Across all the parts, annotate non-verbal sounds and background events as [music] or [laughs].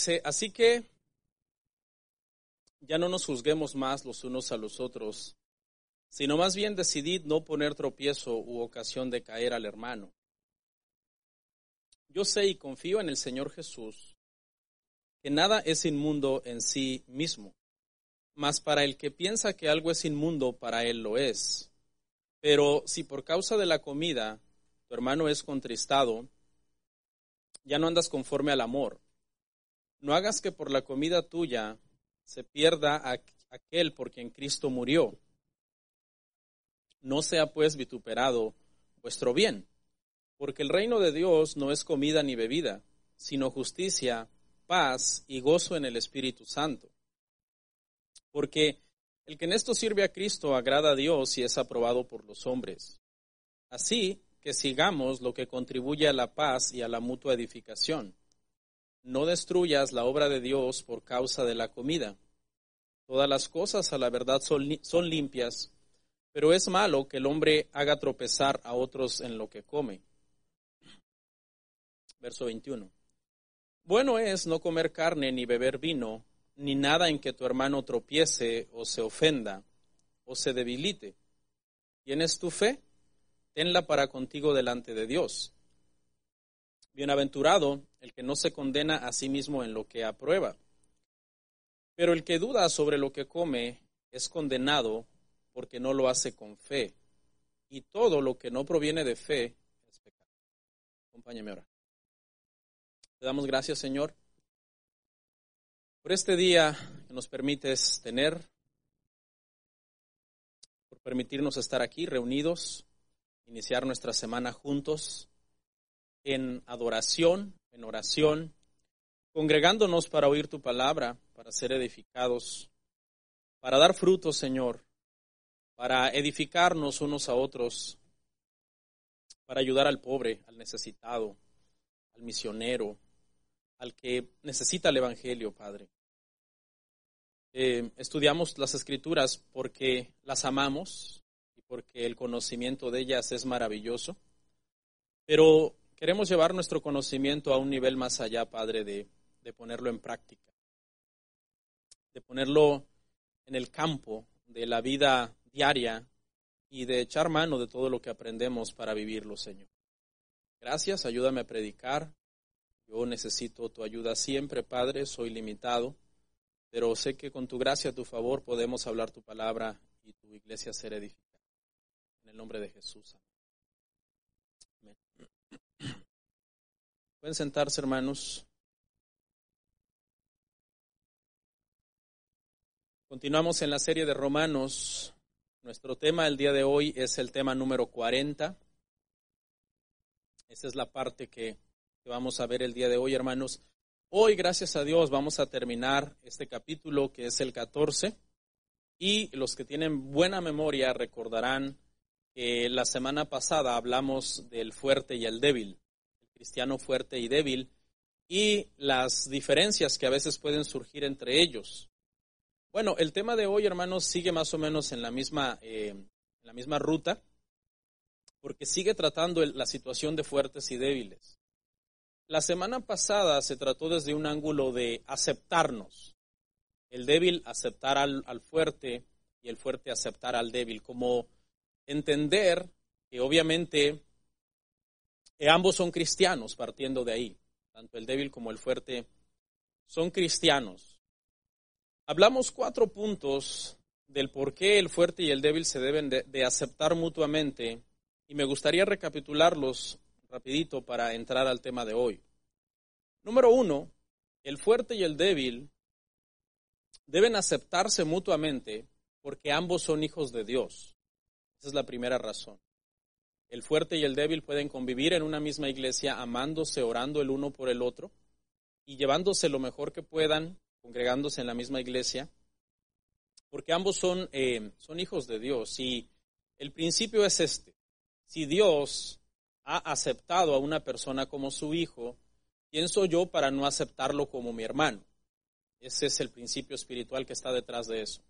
Dice, así que ya no nos juzguemos más los unos a los otros, sino más bien decidid no poner tropiezo u ocasión de caer al hermano. Yo sé y confío en el Señor Jesús que nada es inmundo en sí mismo, mas para el que piensa que algo es inmundo, para él lo es. Pero si por causa de la comida tu hermano es contristado, ya no andas conforme al amor. No hagas que por la comida tuya se pierda aquel por quien Cristo murió. No sea pues vituperado vuestro bien, porque el reino de Dios no es comida ni bebida, sino justicia, paz y gozo en el Espíritu Santo. Porque el que en esto sirve a Cristo agrada a Dios y es aprobado por los hombres. Así que sigamos lo que contribuye a la paz y a la mutua edificación. No destruyas la obra de Dios por causa de la comida. Todas las cosas a la verdad son, limpias, pero es malo que el hombre haga tropezar a otros en lo que come. Verso 21. Bueno es no comer carne ni beber vino, ni nada en que tu hermano tropiece o se ofenda o se debilite. ¿Tienes tu fe? Tenla para contigo delante de Dios. Bienaventurado el que no se condena a sí mismo en lo que aprueba. Pero el que duda sobre lo que come es condenado porque no lo hace con fe. Y todo lo que no proviene de fe es pecado. Acompáñame ahora. Te damos gracias, Señor, por este día que nos permites tener, por permitirnos estar aquí reunidos, iniciar nuestra semana juntos en adoración, en oración, congregándonos para oír tu palabra, para ser edificados, para dar frutos, Señor, para edificarnos unos a otros, para ayudar al pobre, al necesitado, al misionero, al que necesita el Evangelio, Padre. Eh, estudiamos las escrituras porque las amamos y porque el conocimiento de ellas es maravilloso, pero queremos llevar nuestro conocimiento a un nivel más allá, Padre, de, de ponerlo en práctica, de ponerlo en el campo de la vida diaria y de echar mano de todo lo que aprendemos para vivirlo, Señor. Gracias, ayúdame a predicar. Yo necesito tu ayuda siempre, Padre, soy limitado, pero sé que con tu gracia, tu favor, podemos hablar tu palabra y tu iglesia ser edificada. En el nombre de Jesús. Pueden sentarse, hermanos. Continuamos en la serie de Romanos. Nuestro tema el día de hoy es el tema número 40. Esa es la parte que, que, vamos a ver el día de hoy, hermanos. Hoy, gracias a Dios, vamos a terminar este capítulo que es el 14. Y los que tienen buena memoria recordarán que la semana pasada hablamos del fuerte y el débil, cristiano fuerte y débil, y las diferencias que a veces pueden surgir entre ellos. Bueno, el tema de hoy, hermanos, sigue más o menos en la misma, eh, en la misma ruta, porque sigue tratando la situación de fuertes y débiles. La semana pasada se trató desde un ángulo de aceptarnos, el débil aceptar al, al fuerte y el fuerte aceptar al débil, como entender que obviamente eh, ambos son cristianos, partiendo de ahí, tanto el débil como el fuerte son cristianos. Hablamos cuatro puntos del por qué el fuerte y el débil se deben de, de, aceptar mutuamente y me gustaría recapitularlos rapidito para entrar al tema de hoy. Número uno, el fuerte y el débil deben aceptarse mutuamente porque ambos son hijos de Dios. Esa es la primera razón. El fuerte y el débil pueden convivir en una misma iglesia, amándose, orando el uno por el otro y llevándose lo mejor que puedan, congregándose en la misma iglesia, porque ambos son, eh, son hijos de Dios. Y el principio es este. Si Dios ha aceptado a una persona como su hijo, ¿quién soy yo para no aceptarlo como mi hermano? Ese es el principio espiritual que está detrás de eso.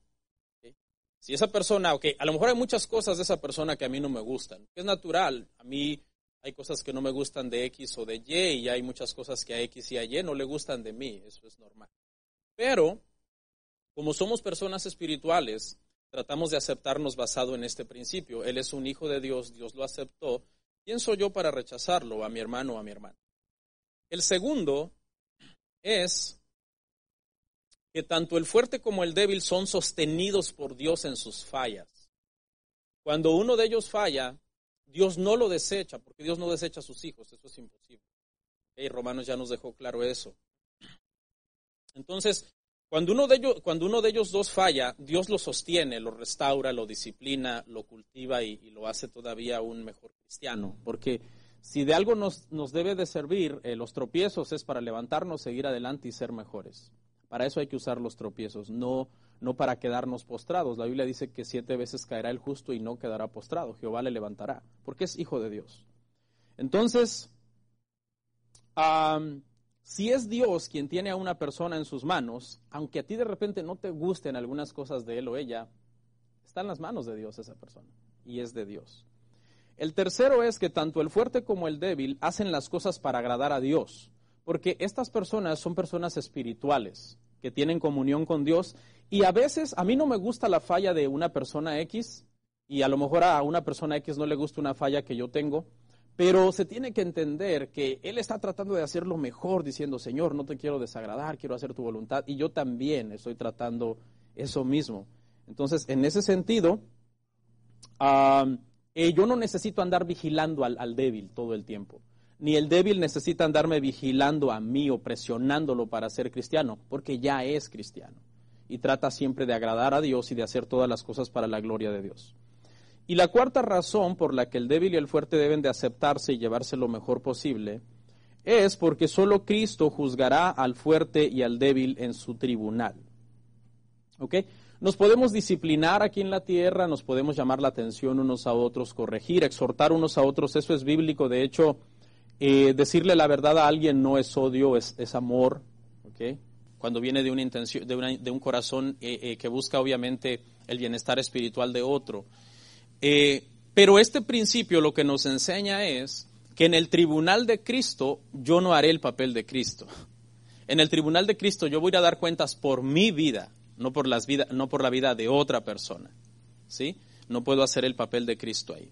Si esa persona, ok, a lo mejor hay muchas cosas de esa persona que a mí no me gustan, es natural, a mí hay cosas que no me gustan de X o de Y y hay muchas cosas que a X y a Y no le gustan de mí, eso es normal. Pero, como somos personas espirituales, tratamos de aceptarnos basado en este principio. Él es un hijo de Dios, Dios lo aceptó. ¿Quién soy yo para rechazarlo, a mi hermano o a mi hermana? El segundo es que tanto el fuerte como el débil son sostenidos por Dios en sus fallas. Cuando uno de ellos falla, Dios no lo desecha, porque Dios no desecha a sus hijos, eso es imposible. Y Romanos ya nos dejó claro eso. Entonces, cuando uno, de ellos, cuando uno de ellos dos falla, Dios lo sostiene, lo restaura, lo disciplina, lo cultiva y, lo hace todavía un mejor cristiano. Porque si de algo nos, nos debe de servir eh, los tropiezos es para levantarnos, seguir adelante y ser mejores. Para eso hay que usar los tropiezos, no, no para quedarnos postrados. La Biblia dice que siete veces caerá el justo y no quedará postrado. Jehová le levantará, porque es hijo de Dios. Entonces, si es Dios quien tiene a una persona en sus manos, aunque a ti de repente no te gusten algunas cosas de él o ella, está en las manos de Dios esa persona y es de Dios. El tercero es que tanto el fuerte como el débil hacen las cosas para agradar a Dios. Porque estas personas son personas espirituales que tienen comunión con Dios y a veces a mí no me gusta la falla de una persona X y a lo mejor a una persona X no le gusta una falla que yo tengo, pero se tiene que entender que Él está tratando de hacer lo mejor diciendo, Señor, no te quiero desagradar, quiero hacer tu voluntad y yo también estoy tratando eso mismo. Entonces, en ese sentido, eh, yo no necesito andar vigilando al débil todo el tiempo ni el débil necesita andarme vigilando a mí o presionándolo para ser cristiano, porque ya es cristiano y trata siempre de agradar a Dios y de hacer todas las cosas para la gloria de Dios. Y la cuarta razón por la que el débil y el fuerte deben de aceptarse y llevarse lo mejor posible es porque solo Cristo juzgará al fuerte y al débil en su tribunal. ¿Ok? Nos podemos disciplinar aquí en la tierra, nos podemos llamar la atención unos a otros, corregir, exhortar unos a otros, eso es bíblico. De hecho, eh, decirle la verdad a alguien no es odio, es, amor. Cuando viene de una intención, de un corazón eh, eh, que busca obviamente el bienestar espiritual de otro. pero este principio lo que nos enseña es que en el tribunal de Cristo yo no haré el papel de Cristo. En el tribunal de Cristo yo voy a dar cuentas por mi vida, no por, las vida, no por la vida de otra persona. ¿sí? No puedo hacer el papel de Cristo ahí.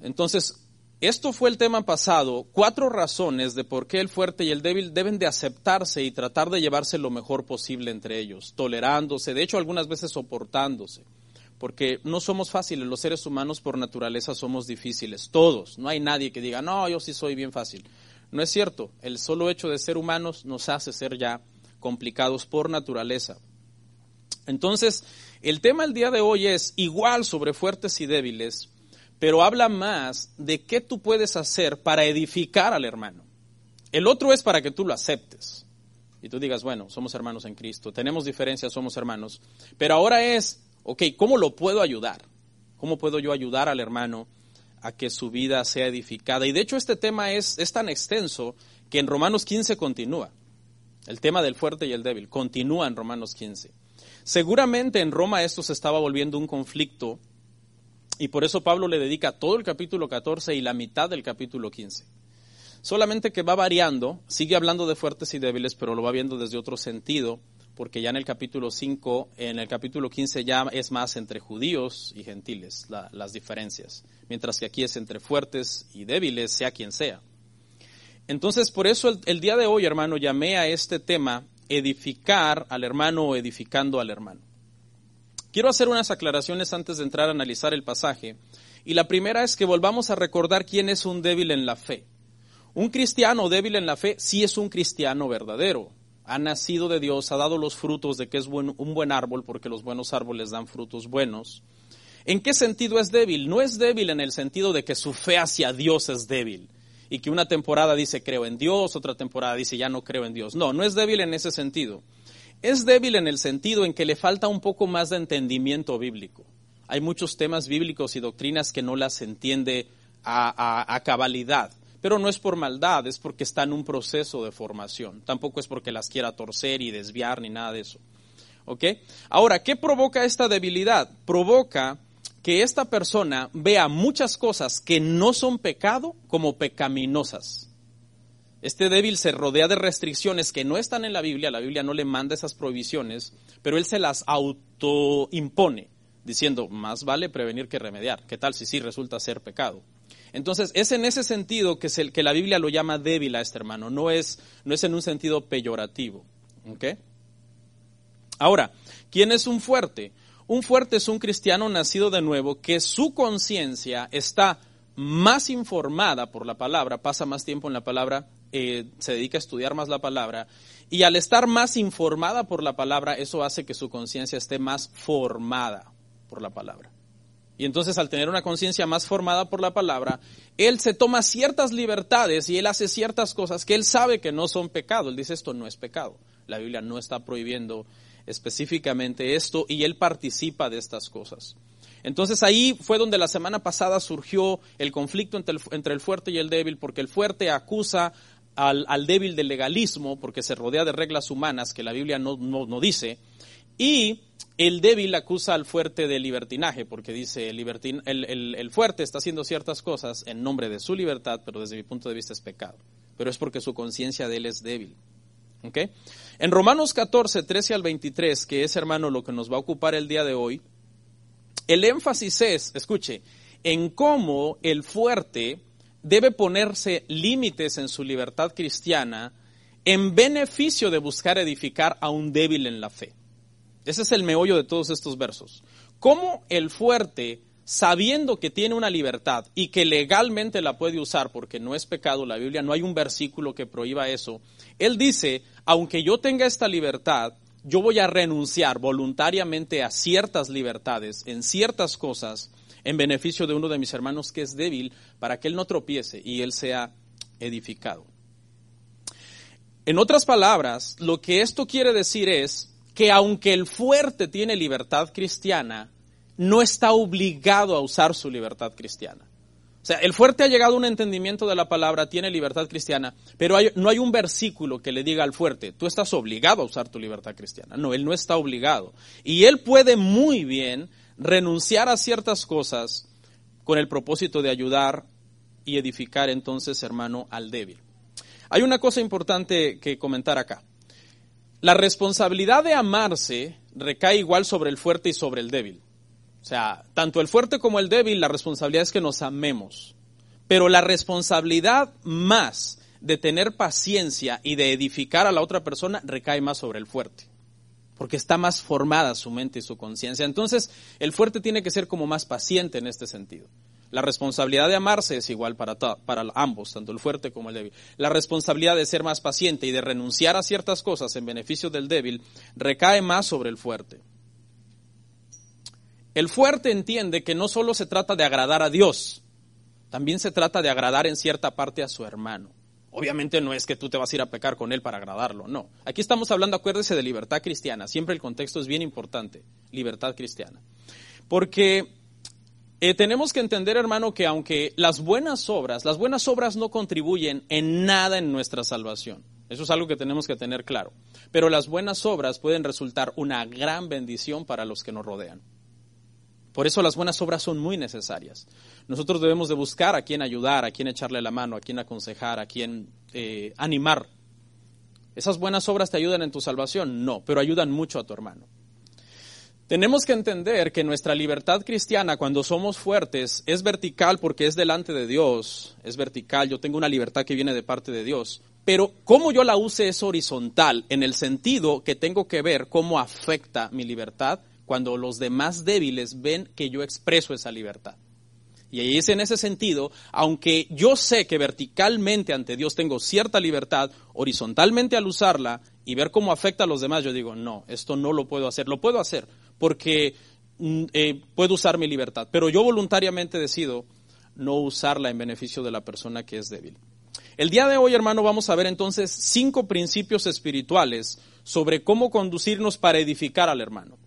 Entonces, esto fue el tema pasado, cuatro razones de por qué el fuerte y el débil deben de aceptarse y tratar de llevarse lo mejor posible entre ellos, tolerándose, de hecho algunas veces soportándose, porque no somos fáciles, los seres humanos por naturaleza somos difíciles, todos, no hay nadie que diga, no, yo sí soy bien fácil. No es cierto, el solo hecho de ser humanos nos hace ser ya complicados por naturaleza. Entonces, el tema el día de hoy es igual sobre fuertes y débiles, pero habla más de qué tú puedes hacer para edificar al hermano. El otro es para que tú lo aceptes. Y tú digas, bueno, somos hermanos en Cristo, tenemos diferencias, somos hermanos. Pero ahora es, ok, ¿cómo lo puedo ayudar? ¿Cómo puedo yo ayudar al hermano a que su vida sea edificada? Y de hecho este tema es, es tan extenso que en Romanos 15 continúa. El tema del fuerte y el débil continúa en Romanos 15. Seguramente en Roma esto se estaba volviendo un conflicto y por eso Pablo le dedica todo el capítulo 14 y la mitad del capítulo 15. Solamente que va variando, sigue hablando de fuertes y débiles, pero lo va viendo desde otro sentido, porque ya en el capítulo 5, en el capítulo 15 ya es más entre judíos y gentiles las diferencias, mientras que aquí es entre fuertes y débiles, sea quien sea. Entonces, por eso el día de hoy, hermano, llamé a este tema edificar al hermano o edificando al hermano. Quiero hacer unas aclaraciones antes de entrar a analizar el pasaje. Y la primera es que volvamos a recordar quién es un débil en la fe. Un cristiano débil en la fe sí es un cristiano verdadero. ha nacido de Dios, ha dado los frutos de que es un buen árbol, porque los buenos árboles dan frutos buenos. ¿En qué sentido es débil? No es débil en el sentido de que su fe hacia Dios es débil y que una temporada dice creo en Dios, otra temporada dice ya no creo en Dios. No, no es débil en ese sentido. Es débil en el sentido en que le falta un poco más de entendimiento bíblico. Hay muchos temas bíblicos y doctrinas que no las entiende a, cabalidad. Pero no es por maldad, es porque está en un proceso de formación. Tampoco es porque las quiera torcer y desviar ni nada de eso. ¿Ok? Ahora, ¿qué provoca esta debilidad? Provoca que esta persona vea muchas cosas que no son pecado como pecaminosas. Este débil se rodea de restricciones que no están en la Biblia, la Biblia no le manda esas prohibiciones, pero él se las autoimpone, diciendo, más vale prevenir que remediar. ¿Qué tal si sí resulta ser pecado? Entonces, es en ese sentido que, la Biblia lo llama débil a este hermano, no es, no es en un sentido peyorativo. ¿ok? Ahora, ¿quién es un fuerte? Un fuerte es un cristiano nacido de nuevo que su conciencia está más informada por la palabra, pasa más tiempo en la palabra, eh, se dedica a estudiar más la palabra, y al estar más informada por la palabra, eso hace que su conciencia esté más formada por la palabra. Y entonces al tener una conciencia más formada por la palabra, él se toma ciertas libertades y él hace ciertas cosas que él sabe que no son pecado. Él dice esto no es pecado. La Biblia no está prohibiendo específicamente esto y él participa de estas cosas. Entonces ahí fue donde la semana pasada surgió el conflicto entre el, entre el fuerte y el débil, porque el fuerte acusa al, al débil del legalismo, porque se rodea de reglas humanas que la Biblia no, no, no dice, y el débil acusa al fuerte de libertinaje, porque dice el, libertin- el, el- el fuerte está haciendo ciertas cosas en nombre de su libertad, pero desde mi punto de vista es pecado. Pero es porque su conciencia de él es débil. ¿Ok? En Romanos 14, 13 al 23, que es hermano lo que nos va a ocupar el día de hoy, el énfasis es, escuche, en cómo el fuerte debe ponerse límites en su libertad cristiana en beneficio de buscar edificar a un débil en la fe. Ese es el meollo de todos estos versos. Cómo el fuerte, sabiendo que tiene una libertad y que legalmente la puede usar porque no es pecado, la Biblia no hay un versículo que prohíba eso, él dice, aunque yo tenga esta libertad, yo voy a renunciar voluntariamente a ciertas libertades en ciertas cosas en beneficio de uno de mis hermanos que es débil para que él no tropiece y él sea edificado. En otras palabras, lo que esto quiere decir es que aunque el fuerte tiene libertad cristiana, no está obligado a usar su libertad cristiana. O sea, el fuerte ha llegado a un entendimiento de la palabra, tiene libertad cristiana, pero no hay un versículo que le diga al fuerte, tú estás obligado a usar tu libertad cristiana. No, él no está obligado. Y él puede muy bien renunciar a ciertas cosas con el propósito de ayudar y edificar entonces, hermano, al débil. Hay una cosa importante que comentar acá. La responsabilidad de amarse recae igual sobre el fuerte y sobre el débil. O sea, tanto el fuerte como el débil, la responsabilidad es que nos amemos. Pero la responsabilidad más de tener paciencia y de edificar a la otra persona recae más sobre el fuerte. Porque está más formada su mente y su conciencia. Entonces, el fuerte tiene que ser como más paciente en este sentido. La responsabilidad de amarse es igual para, para ambos, tanto el fuerte como el débil. La responsabilidad de ser más paciente y de renunciar a ciertas cosas en beneficio del débil recae más sobre el fuerte. El fuerte entiende que no solo se trata de agradar a Dios, también se trata de agradar en cierta parte a su hermano. Obviamente no es que tú te vas a ir a pecar con él para agradarlo, no. Aquí estamos hablando, acuérdese, de libertad cristiana. Siempre el contexto es bien importante, libertad cristiana. Porque eh, tenemos que entender, hermano, que aunque las buenas obras, las buenas obras no contribuyen en nada en nuestra salvación. Eso es algo que tenemos que tener claro. Pero las buenas obras pueden resultar una gran bendición para los que nos rodean. Por eso las buenas obras son muy necesarias. Nosotros debemos de buscar a quien ayudar, a quien echarle la mano, a quien aconsejar, a quien eh, animar. ¿Esas buenas obras te ayudan en tu salvación? No, pero ayudan mucho a tu hermano. Tenemos que entender que nuestra libertad cristiana, cuando somos fuertes, es vertical porque es delante de Dios, es vertical, yo tengo una libertad que viene de parte de Dios, pero cómo yo la use es horizontal, en el sentido que tengo que ver cómo afecta mi libertad cuando los demás débiles ven que yo expreso esa libertad. Y es en ese sentido, aunque yo sé que verticalmente ante Dios tengo cierta libertad, horizontalmente al usarla y ver cómo afecta a los demás, yo digo, no, esto no lo puedo hacer. Lo puedo hacer porque mm, eh, puedo usar mi libertad, pero yo voluntariamente decido no usarla en beneficio de la persona que es débil. El día de hoy, hermano, vamos a ver entonces cinco principios espirituales sobre cómo conducirnos para edificar al hermano.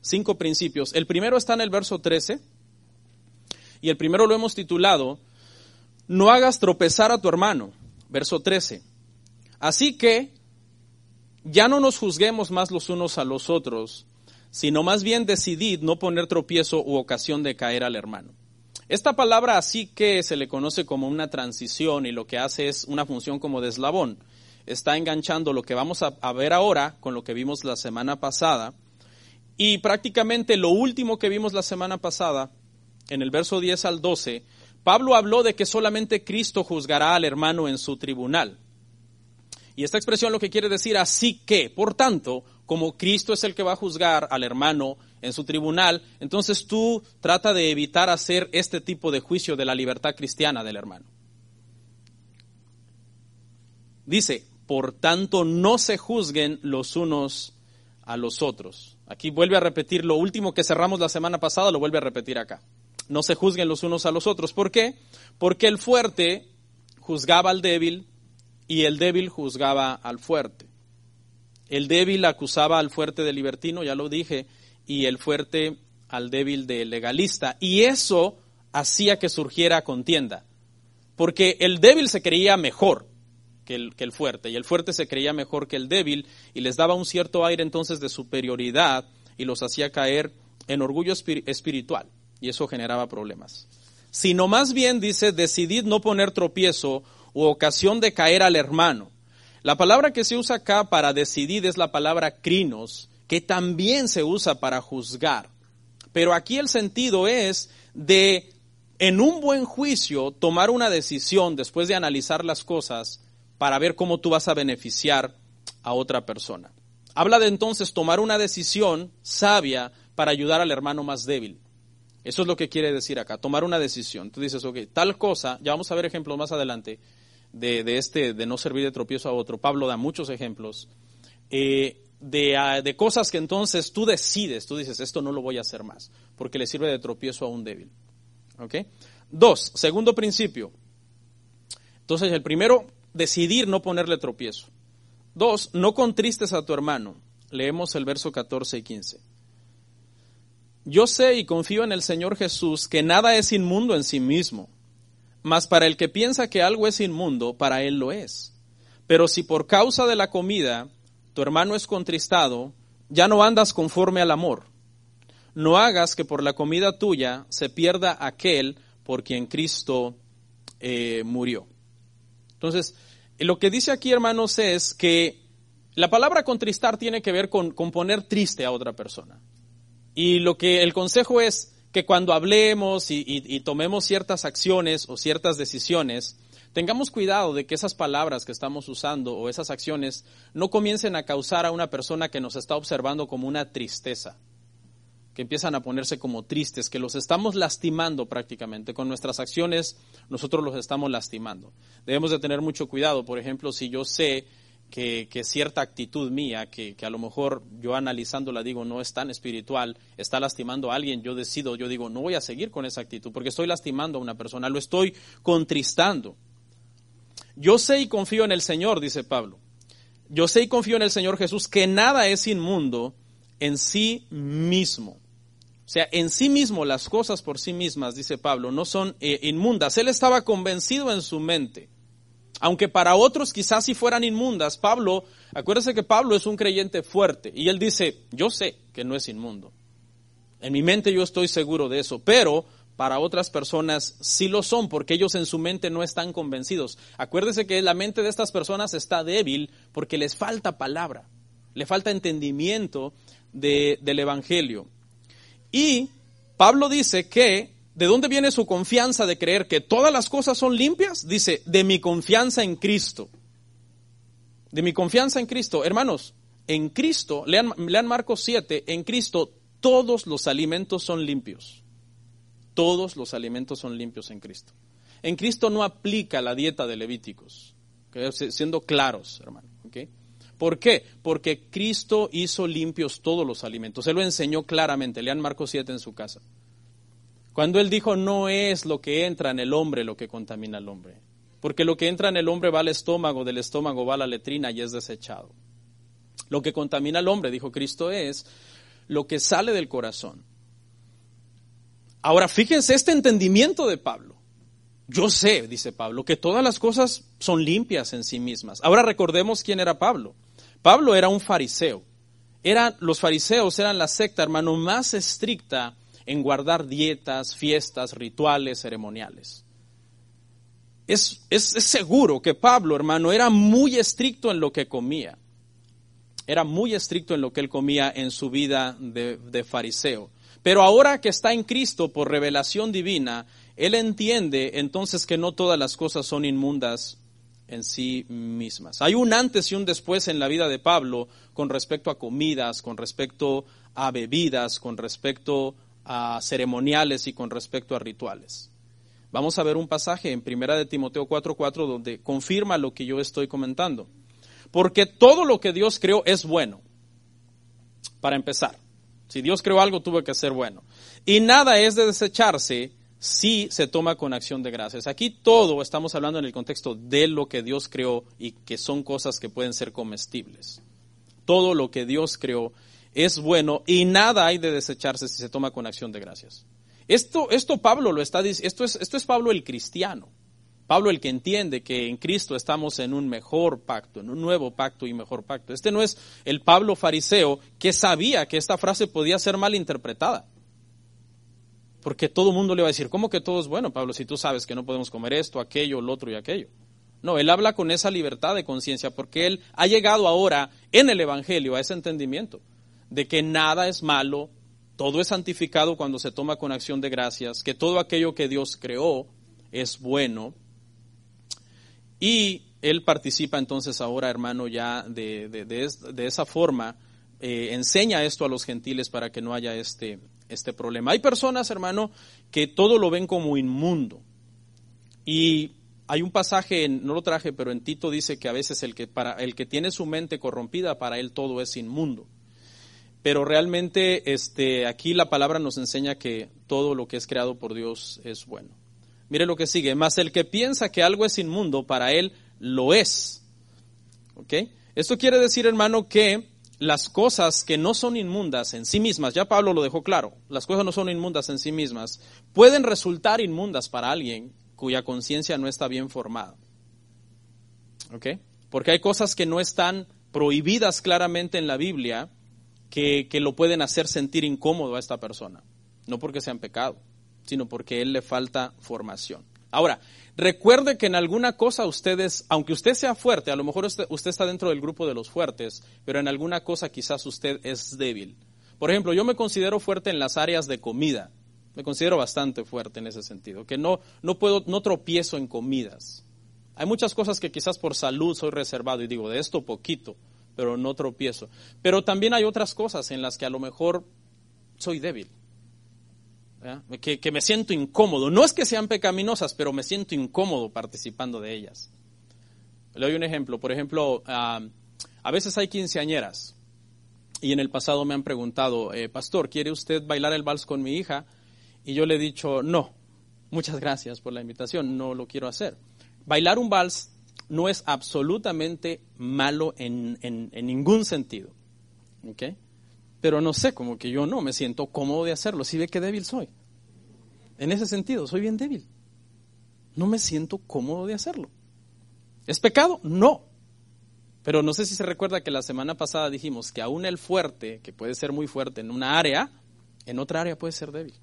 Cinco principios. El primero está en el verso 13 y el primero lo hemos titulado, No hagas tropezar a tu hermano. Verso 13. Así que ya no nos juzguemos más los unos a los otros, sino más bien decidid no poner tropiezo u ocasión de caer al hermano. Esta palabra así que se le conoce como una transición y lo que hace es una función como de eslabón. Está enganchando lo que vamos a, ver ahora con lo que vimos la semana pasada. Y prácticamente lo último que vimos la semana pasada, en el verso 10 al 12, Pablo habló de que solamente Cristo juzgará al hermano en su tribunal. Y esta expresión lo que quiere decir así que, por tanto, como Cristo es el que va a juzgar al hermano en su tribunal, entonces tú trata de evitar hacer este tipo de juicio de la libertad cristiana del hermano. Dice, por tanto no se juzguen los unos a los otros. Aquí vuelve a repetir lo último que cerramos la semana pasada, lo vuelve a repetir acá. No se juzguen los unos a los otros. ¿Por qué? Porque el fuerte juzgaba al débil y el débil juzgaba al fuerte. El débil acusaba al fuerte de libertino, ya lo dije, y el fuerte al débil de legalista. Y eso hacía que surgiera contienda, porque el débil se creía mejor que el, fuerte, y el fuerte se creía mejor que el débil, y les daba un cierto aire entonces de superioridad y los hacía caer en orgullo espiritual, y eso generaba problemas. Sino más bien dice, decidid no poner tropiezo u ocasión de caer al hermano la palabra que se usa acá para decidir es la palabra crinos, que también se usa para juzgar. Pero aquí el sentido es de, en un buen juicio, tomar una decisión después de analizar las cosas para ver cómo tú vas a beneficiar a otra persona. Habla de entonces tomar una decisión sabia para ayudar al hermano más débil. Eso es lo que quiere decir acá, tomar una decisión. Tú dices, ok, tal cosa, ya vamos a ver ejemplos más adelante, de, este, de no servir de tropiezo a otro. Pablo da muchos ejemplos eh, de, ah, de, cosas que entonces tú decides, tú dices, esto no lo voy a hacer más, porque le sirve de tropiezo a un débil. ¿Ok? Dos, segundo principio. Entonces, el primero, decidir no ponerle tropiezo. Dos, no contristes a tu hermano. Leemos el verso 14 y 15. Yo sé y confío en el Señor Jesús que nada es inmundo en sí mismo mas para el que piensa que algo es inmundo, para él lo es. Pero si por causa de la comida tu hermano es contristado, ya no andas conforme al amor. No hagas que por la comida tuya se pierda aquel por quien Cristo eh, murió. Entonces, lo que dice aquí, hermanos, es que la palabra contristar tiene que ver con, poner triste a otra persona. Y lo que el consejo es, que cuando hablemos y, tomemos ciertas acciones o ciertas decisiones, tengamos cuidado de que esas palabras que estamos usando o esas acciones no comiencen a causar a una persona que nos está observando como una tristeza, que empiezan a ponerse como tristes, que los estamos lastimando prácticamente. Con nuestras acciones nosotros los estamos lastimando. Debemos de tener mucho cuidado, por ejemplo, si yo sé que, cierta actitud mía, que, a lo mejor yo analizándola digo no es tan espiritual, está lastimando a alguien, yo decido, yo digo, no voy a seguir con esa actitud porque estoy lastimando a una persona, lo estoy contristando. Yo sé y confío en el Señor, dice Pablo. Yo sé y confío en el Señor Jesús que nada es inmundo en sí mismo. O sea, en sí mismo las cosas por sí mismas, dice Pablo, no son eh, inmundas. Él estaba convencido en su mente aunque para otros quizás si fueran inmundas, Pablo, acuérdese que Pablo es un creyente fuerte y él dice, yo sé que no es inmundo. En mi mente yo estoy seguro de eso, pero para otras personas sí lo son porque ellos en su mente no están convencidos. Acuérdese que la mente de estas personas está débil porque les falta palabra, le falta entendimiento del Evangelio. Y Pablo dice que ¿De dónde viene su confianza de creer que todas las cosas son limpias? Dice, de mi confianza en Cristo. De mi confianza en Cristo. Hermanos, en Cristo, lean, Marcos 7, en Cristo todos los alimentos son limpios. Todos los alimentos son limpios en Cristo. En Cristo no aplica la dieta de Levíticos, siendo claros, hermano. ¿ok? ¿Por qué? Porque Cristo hizo limpios todos los alimentos. Él lo enseñó claramente. Lean Marcos 7 en su casa. Cuando él dijo, no es lo que entra en el hombre lo que contamina al hombre. Porque lo que entra en el hombre va al estómago, del estómago va la letrina y es desechado. Lo que contamina al hombre, dijo Cristo, es lo que sale del corazón. Ahora, fíjense este entendimiento de Pablo. Yo sé, dice Pablo, que todas las cosas son limpias en sí mismas. Ahora recordemos quién era Pablo. Pablo era un fariseo. Eran, los fariseos eran la secta, hermano, más estricta en guardar dietas, fiestas, rituales, ceremoniales. Es, es, seguro que Pablo, hermano, era muy estricto en lo que comía. Era muy estricto en lo que él comía en su vida de, de fariseo. Pero ahora que está en Cristo por revelación divina, él entiende entonces que no todas las cosas son inmundas en sí mismas. Hay un antes y un después en la vida de Pablo con respecto a comidas, con respecto a bebidas, con respecto a ceremoniales y con respecto a rituales. Vamos a ver un pasaje en Primera de Timoteo 4:4 donde confirma lo que yo estoy comentando. Porque todo lo que Dios creó es bueno. Para empezar, si Dios creó algo tuvo que ser bueno. Y nada es de desecharse si se toma con acción de gracias. Aquí todo estamos hablando en el contexto de lo que Dios creó y que son cosas que pueden ser comestibles. Todo lo que Dios creó es bueno y nada hay de desecharse si se toma con acción de gracias. Esto, esto Pablo lo está diciendo, esto es, es Pablo el cristiano. Pablo el que entiende que en Cristo estamos en un mejor pacto, en un nuevo pacto y mejor pacto. Este no es el Pablo fariseo que sabía que esta frase podía ser mal interpretada. Porque todo el mundo le va a decir, ¿cómo que todo es bueno, Pablo? Si tú sabes que no podemos comer esto, aquello, lo otro y aquello. No, él habla con esa libertad de conciencia porque él ha llegado ahora en el Evangelio a ese entendimiento de que nada es malo, todo es santificado cuando se toma con acción de gracias, que todo aquello que Dios creó es bueno. Y él participa entonces ahora, hermano, ya de, de, esa forma, eh, enseña esto a los gentiles para que no haya este, este problema. Hay personas, hermano, que todo lo ven como inmundo. Y hay un pasaje, no lo traje, pero en Tito dice que a veces el que, para, el que tiene su mente corrompida, para él todo es inmundo. Pero realmente este, aquí la palabra nos enseña que todo lo que es creado por Dios es bueno. Mire lo que sigue, más el que piensa que algo es inmundo, para él lo es. ¿Ok? Esto quiere decir, hermano, que las cosas que no son inmundas en sí mismas, ya Pablo lo dejó claro, las cosas no son inmundas en sí mismas, pueden resultar inmundas para alguien cuya conciencia no está bien formada. ¿Ok? Porque hay cosas que no están prohibidas claramente en la Biblia que, lo pueden hacer sentir incómodo a esta persona. No porque sean pecado, sino porque él le falta formación. Ahora, recuerde que en alguna cosa ustedes, aunque usted sea fuerte, a lo mejor usted, usted, está dentro del grupo de los fuertes, pero en alguna cosa quizás usted es débil. Por ejemplo, yo me considero fuerte en las áreas de comida. Me considero bastante fuerte en ese sentido, que no, no puedo, no tropiezo en comidas. Hay muchas cosas que quizás por salud soy reservado y digo, de esto poquito, pero no tropiezo. Pero también hay otras cosas en las que a lo mejor soy débil, que, me siento incómodo. No es que sean pecaminosas, pero me siento incómodo participando de ellas. Le doy un ejemplo. Por ejemplo, a veces hay quinceañeras y en el pasado me han preguntado, eh, pastor, ¿quiere usted bailar el vals con mi hija? Y yo le he dicho, no, muchas gracias por la invitación, no lo quiero hacer. Bailar un vals no es absolutamente malo en, ningún sentido. ¿ok? Pero no sé, como que yo no me siento cómodo de hacerlo. Si ve qué débil soy. En ese sentido, soy bien débil. No me siento cómodo de hacerlo. ¿Es pecado? No. Pero no sé si se recuerda que la semana pasada dijimos que aún el fuerte, que puede ser muy fuerte en una área, en otra área puede ser débil.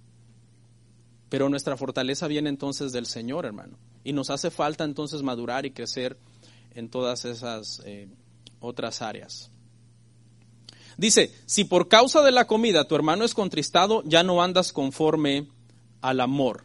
Pero nuestra fortaleza viene entonces del Señor, hermano. Y nos hace falta entonces madurar y crecer en todas esas eh, otras áreas. Dice, si por causa de la comida tu hermano es contristado, ya no andas conforme al amor.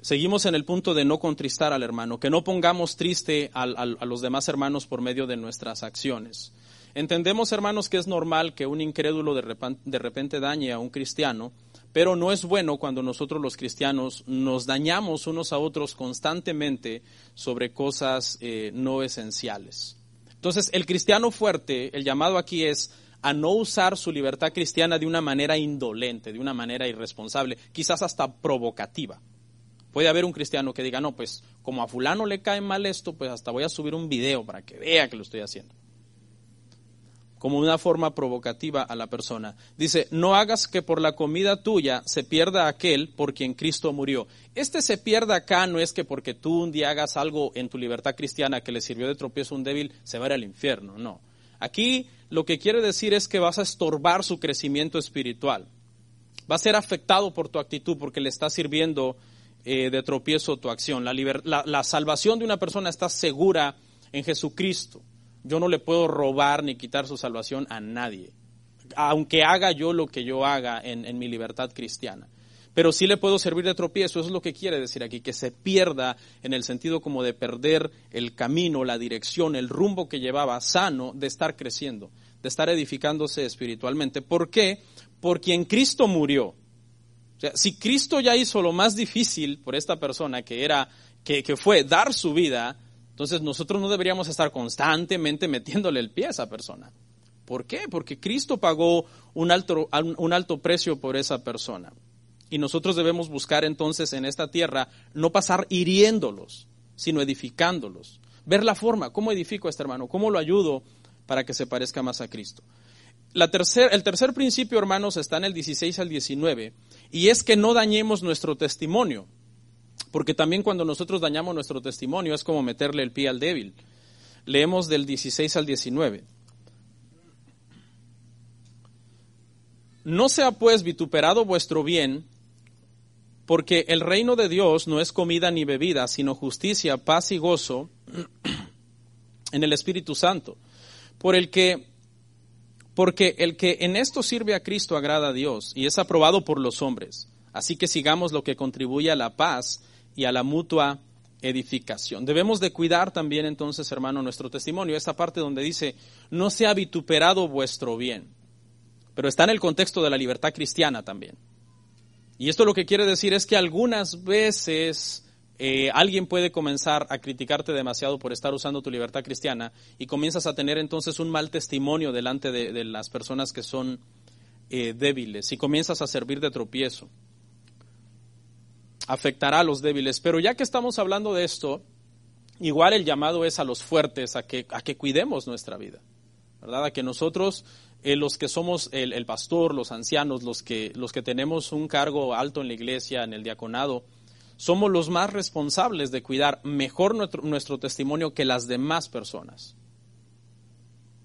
Seguimos en el punto de no contristar al hermano, que no pongamos triste a los demás hermanos por medio de nuestras acciones. Entendemos, hermanos, que es normal que un incrédulo de repente dañe a un cristiano, pero no es bueno cuando nosotros los cristianos nos dañamos unos a otros constantemente sobre cosas eh, no esenciales. Entonces, el cristiano fuerte, el llamado aquí es a no usar su libertad cristiana de una manera indolente, de una manera irresponsable, quizás hasta provocativa. Puede haber un cristiano que diga, no, pues como a fulano le cae mal esto, pues hasta voy a subir un video para que vea que lo estoy haciendo como una forma provocativa a la persona. Dice, no hagas que por la comida tuya se pierda aquel por quien Cristo murió. Este se pierda acá no es que porque tú un día hagas algo en tu libertad cristiana que le sirvió de tropiezo a un débil, se va a ir al infierno, no. Aquí lo que quiere decir es que vas a estorbar su crecimiento espiritual. Va a ser afectado por tu actitud porque le está sirviendo eh, de tropiezo tu acción. La, la salvación de una persona está segura en Jesucristo. Yo no le puedo robar ni quitar su salvación a nadie, aunque haga yo lo que yo haga en, mi libertad cristiana. Pero sí le puedo servir de tropiezo, eso es lo que quiere decir aquí, que se pierda en el sentido como de perder el camino, la dirección, el rumbo que llevaba sano de estar creciendo, de estar edificándose espiritualmente. ¿Por qué? Porque en Cristo murió. O sea, si Cristo ya hizo lo más difícil por esta persona, que era, que, que fue dar su vida, entonces nosotros no deberíamos estar constantemente metiéndole el pie a esa persona. ¿Por qué? Porque Cristo pagó un alto, un alto precio por esa persona. Y nosotros debemos buscar entonces en esta tierra no pasar hiriéndolos, sino edificándolos. Ver la forma, cómo edifico a este hermano, cómo lo ayudo para que se parezca más a Cristo. La el tercer principio, hermanos, está en el 16 al 19, y es que no dañemos nuestro testimonio. Porque también cuando nosotros dañamos nuestro testimonio es como meterle el pie al débil. Leemos del 16 al 19. No sea pues vituperado vuestro bien, porque el reino de Dios no es comida ni bebida, sino justicia, paz y gozo [clears throat] en el Espíritu Santo. Por el que porque el que en esto sirve a Cristo agrada a Dios y es aprobado por los hombres. Así que sigamos lo que contribuye a la paz y a la mutua edificación. Debemos de cuidar también entonces, hermano, nuestro testimonio, esa parte donde dice, no sea vituperado vuestro bien, pero está en el contexto de la libertad cristiana también. Y esto lo que quiere decir es que algunas veces eh, alguien puede comenzar a criticarte demasiado por estar usando tu libertad cristiana y comienzas a tener entonces un mal testimonio delante de, las personas que son eh, débiles y comienzas a servir de tropiezo afectará a los débiles. Pero ya que estamos hablando de esto, igual el llamado es a los fuertes, a que, a que cuidemos nuestra vida, ¿verdad? A que nosotros, eh, los que somos el, pastor, los ancianos, los que, los que tenemos un cargo alto en la iglesia, en el diaconado, somos los más responsables de cuidar mejor nuestro, testimonio que las demás personas.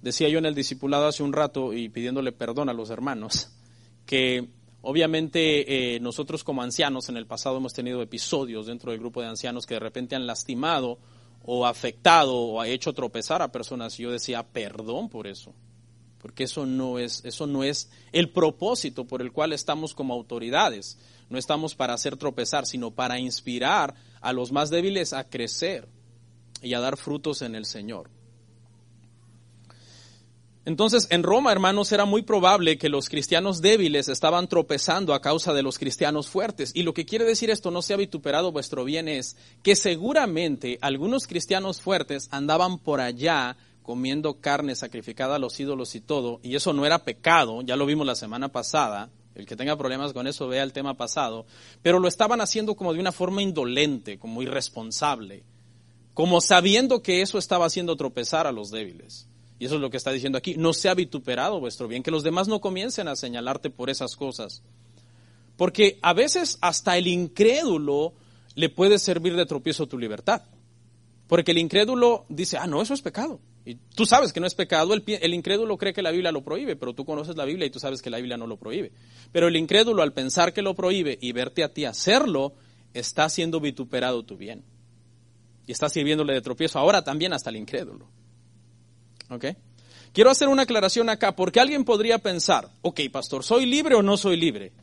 Decía yo en el discipulado hace un rato y pidiéndole perdón a los hermanos, [laughs] que Obviamente eh, nosotros como ancianos en el pasado hemos tenido episodios dentro del grupo de ancianos que de repente han lastimado o afectado o ha hecho tropezar a personas yo decía perdón por eso, porque eso no es eso no es el propósito por el cual estamos como autoridades. No estamos para hacer tropezar, sino para inspirar a los más débiles a crecer y a dar frutos en el Señor. Entonces, en Roma, hermanos, era muy probable que los cristianos débiles estaban tropezando a causa de los cristianos fuertes. Y lo que quiere decir esto, no se ha vituperado vuestro bien, es que seguramente algunos cristianos fuertes andaban por allá comiendo carne sacrificada a los ídolos y todo, y eso no era pecado, ya lo vimos la semana pasada, el que tenga problemas con eso vea el tema pasado, pero lo estaban haciendo como de una forma indolente, como irresponsable, como sabiendo que eso estaba haciendo tropezar a los débiles. Y eso es lo que está diciendo aquí. No sea vituperado vuestro bien, que los demás no comiencen a señalarte por esas cosas. Porque a veces hasta el incrédulo le puede servir de tropiezo tu libertad. Porque el incrédulo dice, ah, no, eso es pecado. Y tú sabes que no es pecado, el, el, incrédulo cree que la Biblia lo prohíbe, pero tú conoces la Biblia y tú sabes que la Biblia no lo prohíbe. Pero el incrédulo al pensar que lo prohíbe y verte a ti hacerlo, está siendo vituperado tu bien. Y está sirviéndole de tropiezo ahora también hasta el incrédulo. ¿Ok? Quiero hacer una aclaración acá, porque alguien podría pensar, ok, pastor, ¿soy libre o no soy libre?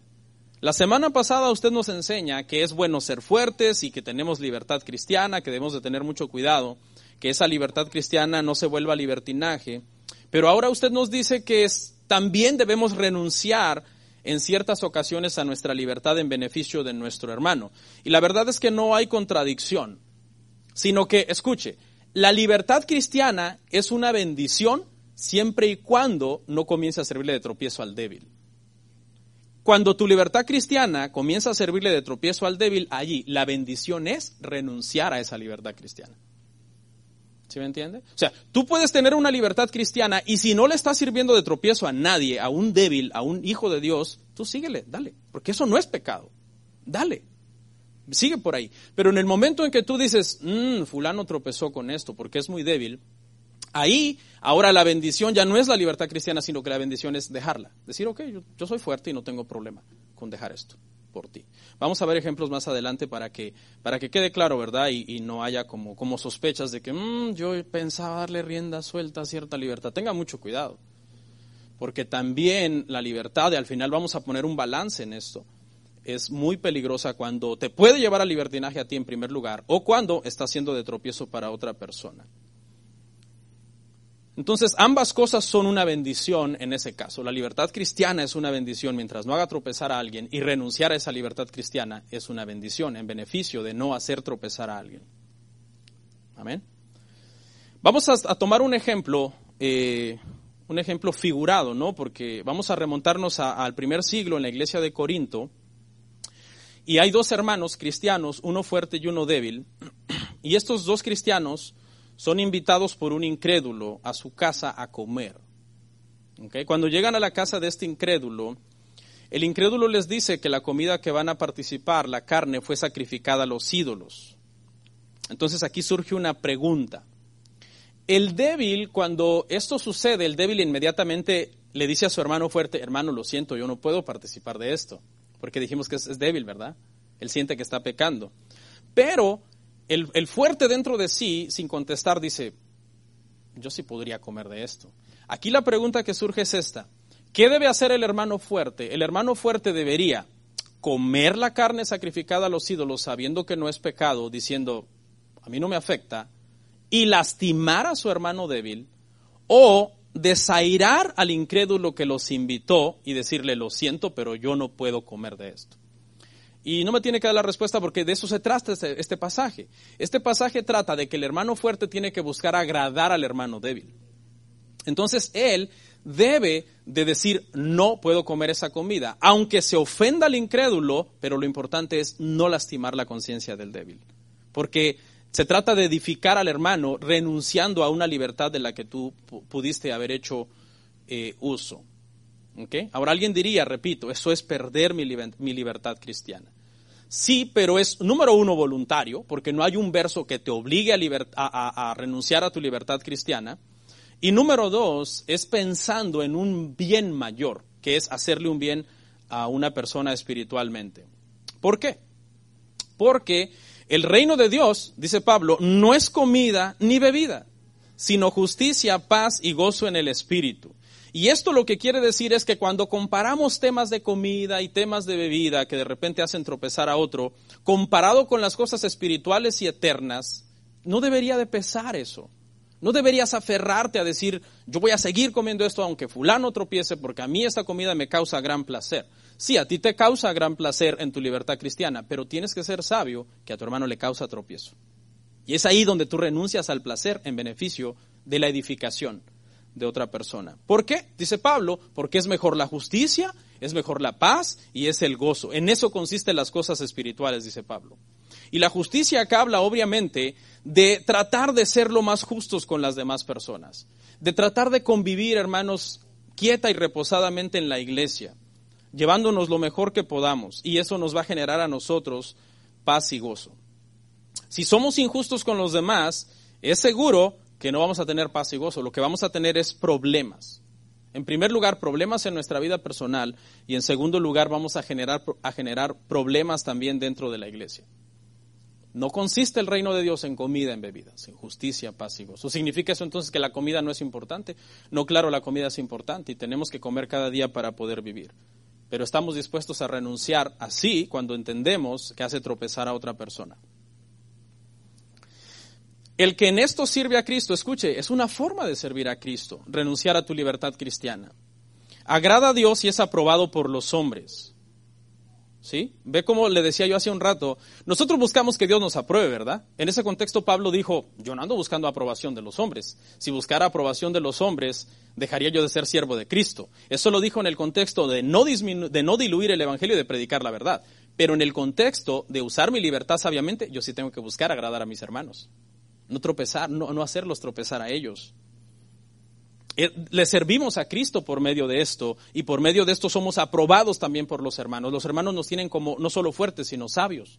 La semana pasada usted nos enseña que es bueno ser fuertes y que tenemos libertad cristiana, que debemos de tener mucho cuidado, que esa libertad cristiana no se vuelva libertinaje. Pero ahora usted nos dice que también debemos renunciar en ciertas ocasiones a nuestra libertad en beneficio de nuestro hermano. Y la verdad es que no hay contradicción, sino que, escuche, la libertad cristiana es una bendición siempre y cuando no comience a servirle de tropiezo al débil. Cuando tu libertad cristiana comienza a servirle de tropiezo al débil, allí la bendición es renunciar a esa libertad cristiana. ¿Sí me entiende? O sea, tú puedes tener una libertad cristiana y si no le estás sirviendo de tropiezo a nadie, a un débil, a un hijo de Dios, tú síguele, dale, porque eso no es pecado. Dale, sigue por ahí. Pero en el momento en que tú dices, mmm, fulano tropezó con esto porque es muy débil, Ahí, ahora la bendición ya no es la libertad cristiana, sino que la bendición es dejarla. Decir, ok, yo, soy fuerte y no tengo problema con dejar esto por ti. Vamos a ver ejemplos más adelante para que, para que quede claro, ¿verdad? Y, no haya como, como sospechas de que mm, yo pensaba darle rienda suelta a cierta libertad. Tenga mucho cuidado. Porque también la libertad, y al final vamos a poner un balance en esto, es muy peligrosa cuando te puede llevar al libertinaje a ti en primer lugar o cuando está siendo de tropiezo para otra persona. Entonces, ambas cosas son una bendición en ese caso. La libertad cristiana es una bendición mientras no haga tropezar a alguien y renunciar a esa libertad cristiana es una bendición en beneficio de no hacer tropezar a alguien. Amén. Vamos a, tomar un ejemplo, eh, un ejemplo figurado, ¿no? Porque vamos a remontarnos al primer siglo en la iglesia de Corinto y hay dos hermanos cristianos, uno fuerte y uno débil, [clears throat] y estos dos cristianos son invitados por un incrédulo a su casa a comer. Cuando llegan a la casa de este incrédulo, el incrédulo les dice que la comida que van a participar, la carne, fue sacrificada a los ídolos. Entonces aquí surge una pregunta. El débil, cuando esto sucede, el débil inmediatamente le dice a su hermano fuerte, hermano, lo siento, yo no puedo participar de esto, porque dijimos que es, débil, ¿verdad? Él siente que está pecando. Pero el, fuerte dentro de sí, sin contestar, dice, yo sí podría comer de esto. Aquí la pregunta que surge es esta. ¿Qué debe hacer el hermano fuerte? El hermano fuerte debería comer la carne sacrificada a los ídolos sabiendo que no es pecado, diciendo, a mí no me afecta, y lastimar a su hermano débil, o desairar al incrédulo que los invitó y decirle, lo siento, pero yo no puedo comer de esto. Y no me tiene que dar la respuesta porque de eso se trata este, este, pasaje. Este pasaje trata de que el hermano fuerte tiene que buscar agradar al hermano débil. Entonces él debe de decir, no puedo comer esa comida, aunque se ofenda al incrédulo, pero lo importante es no lastimar la conciencia del débil. Porque se trata de edificar al hermano renunciando a una libertad de la que tú pudiste haber hecho eh, uso. Ahora alguien diría, repito, eso es perder mi, libertad cristiana. Sí, pero es número uno voluntario, porque no hay un verso que te obligue a, renunciar a tu libertad cristiana. Y número dos, es pensando en un bien mayor, que es hacerle un bien a una persona espiritualmente. ¿Por qué? Porque el reino de Dios, dice Pablo, no es comida ni bebida, sino justicia, paz y gozo en el espíritu. Y esto lo que quiere decir es que cuando comparamos temas de comida y temas de bebida que de repente hacen tropezar a otro, comparado con las cosas espirituales y eternas, no debería de pesar eso. No deberías aferrarte a decir, yo voy a seguir comiendo esto aunque fulano tropiece porque a mí esta comida me causa gran placer. Sí, a ti te causa gran placer en tu libertad cristiana, pero tienes que ser sabio que a tu hermano le causa tropiezo. Y es ahí donde tú renuncias al placer en beneficio de la edificación de otra persona. ¿Por qué? Dice Pablo, porque es mejor la justicia, es mejor la paz y es el gozo. En eso consisten las cosas espirituales, dice Pablo. Y la justicia acá habla obviamente de tratar de ser lo más justos con las demás personas, de tratar de convivir, hermanos, quieta y reposadamente en la iglesia, llevándonos lo mejor que podamos, y eso nos va a generar a nosotros paz y gozo. Si somos injustos con los demás, es seguro que no vamos a tener paz y gozo, lo que vamos a tener es problemas. En primer lugar, problemas en nuestra vida personal y en segundo lugar, vamos a generar, a generar problemas también dentro de la iglesia. No consiste el reino de Dios en comida, en bebidas, en justicia, paz y gozo. ¿Significa eso entonces que la comida no es importante? No, claro, la comida es importante y tenemos que comer cada día para poder vivir. Pero estamos dispuestos a renunciar así cuando entendemos que hace tropezar a otra persona. El que en esto sirve a Cristo, escuche, es una forma de servir a Cristo, renunciar a tu libertad cristiana. agrada a Dios y es aprobado por los hombres. ¿Sí? Ve como le decía yo hace un rato, nosotros buscamos que Dios nos apruebe, ¿verdad? En ese contexto Pablo dijo, yo no ando buscando aprobación de los hombres. Si buscara aprobación de los hombres, dejaría yo de ser siervo de Cristo. Eso lo dijo en el contexto de no, de no diluir el Evangelio y de predicar la verdad. Pero en el contexto de usar mi libertad sabiamente, yo sí tengo que buscar agradar a mis hermanos. No tropezar, no, no hacerlos tropezar a ellos. Eh, le servimos a Cristo por medio de esto y por medio de esto somos aprobados también por los hermanos. Los hermanos nos tienen como no solo fuertes, sino sabios.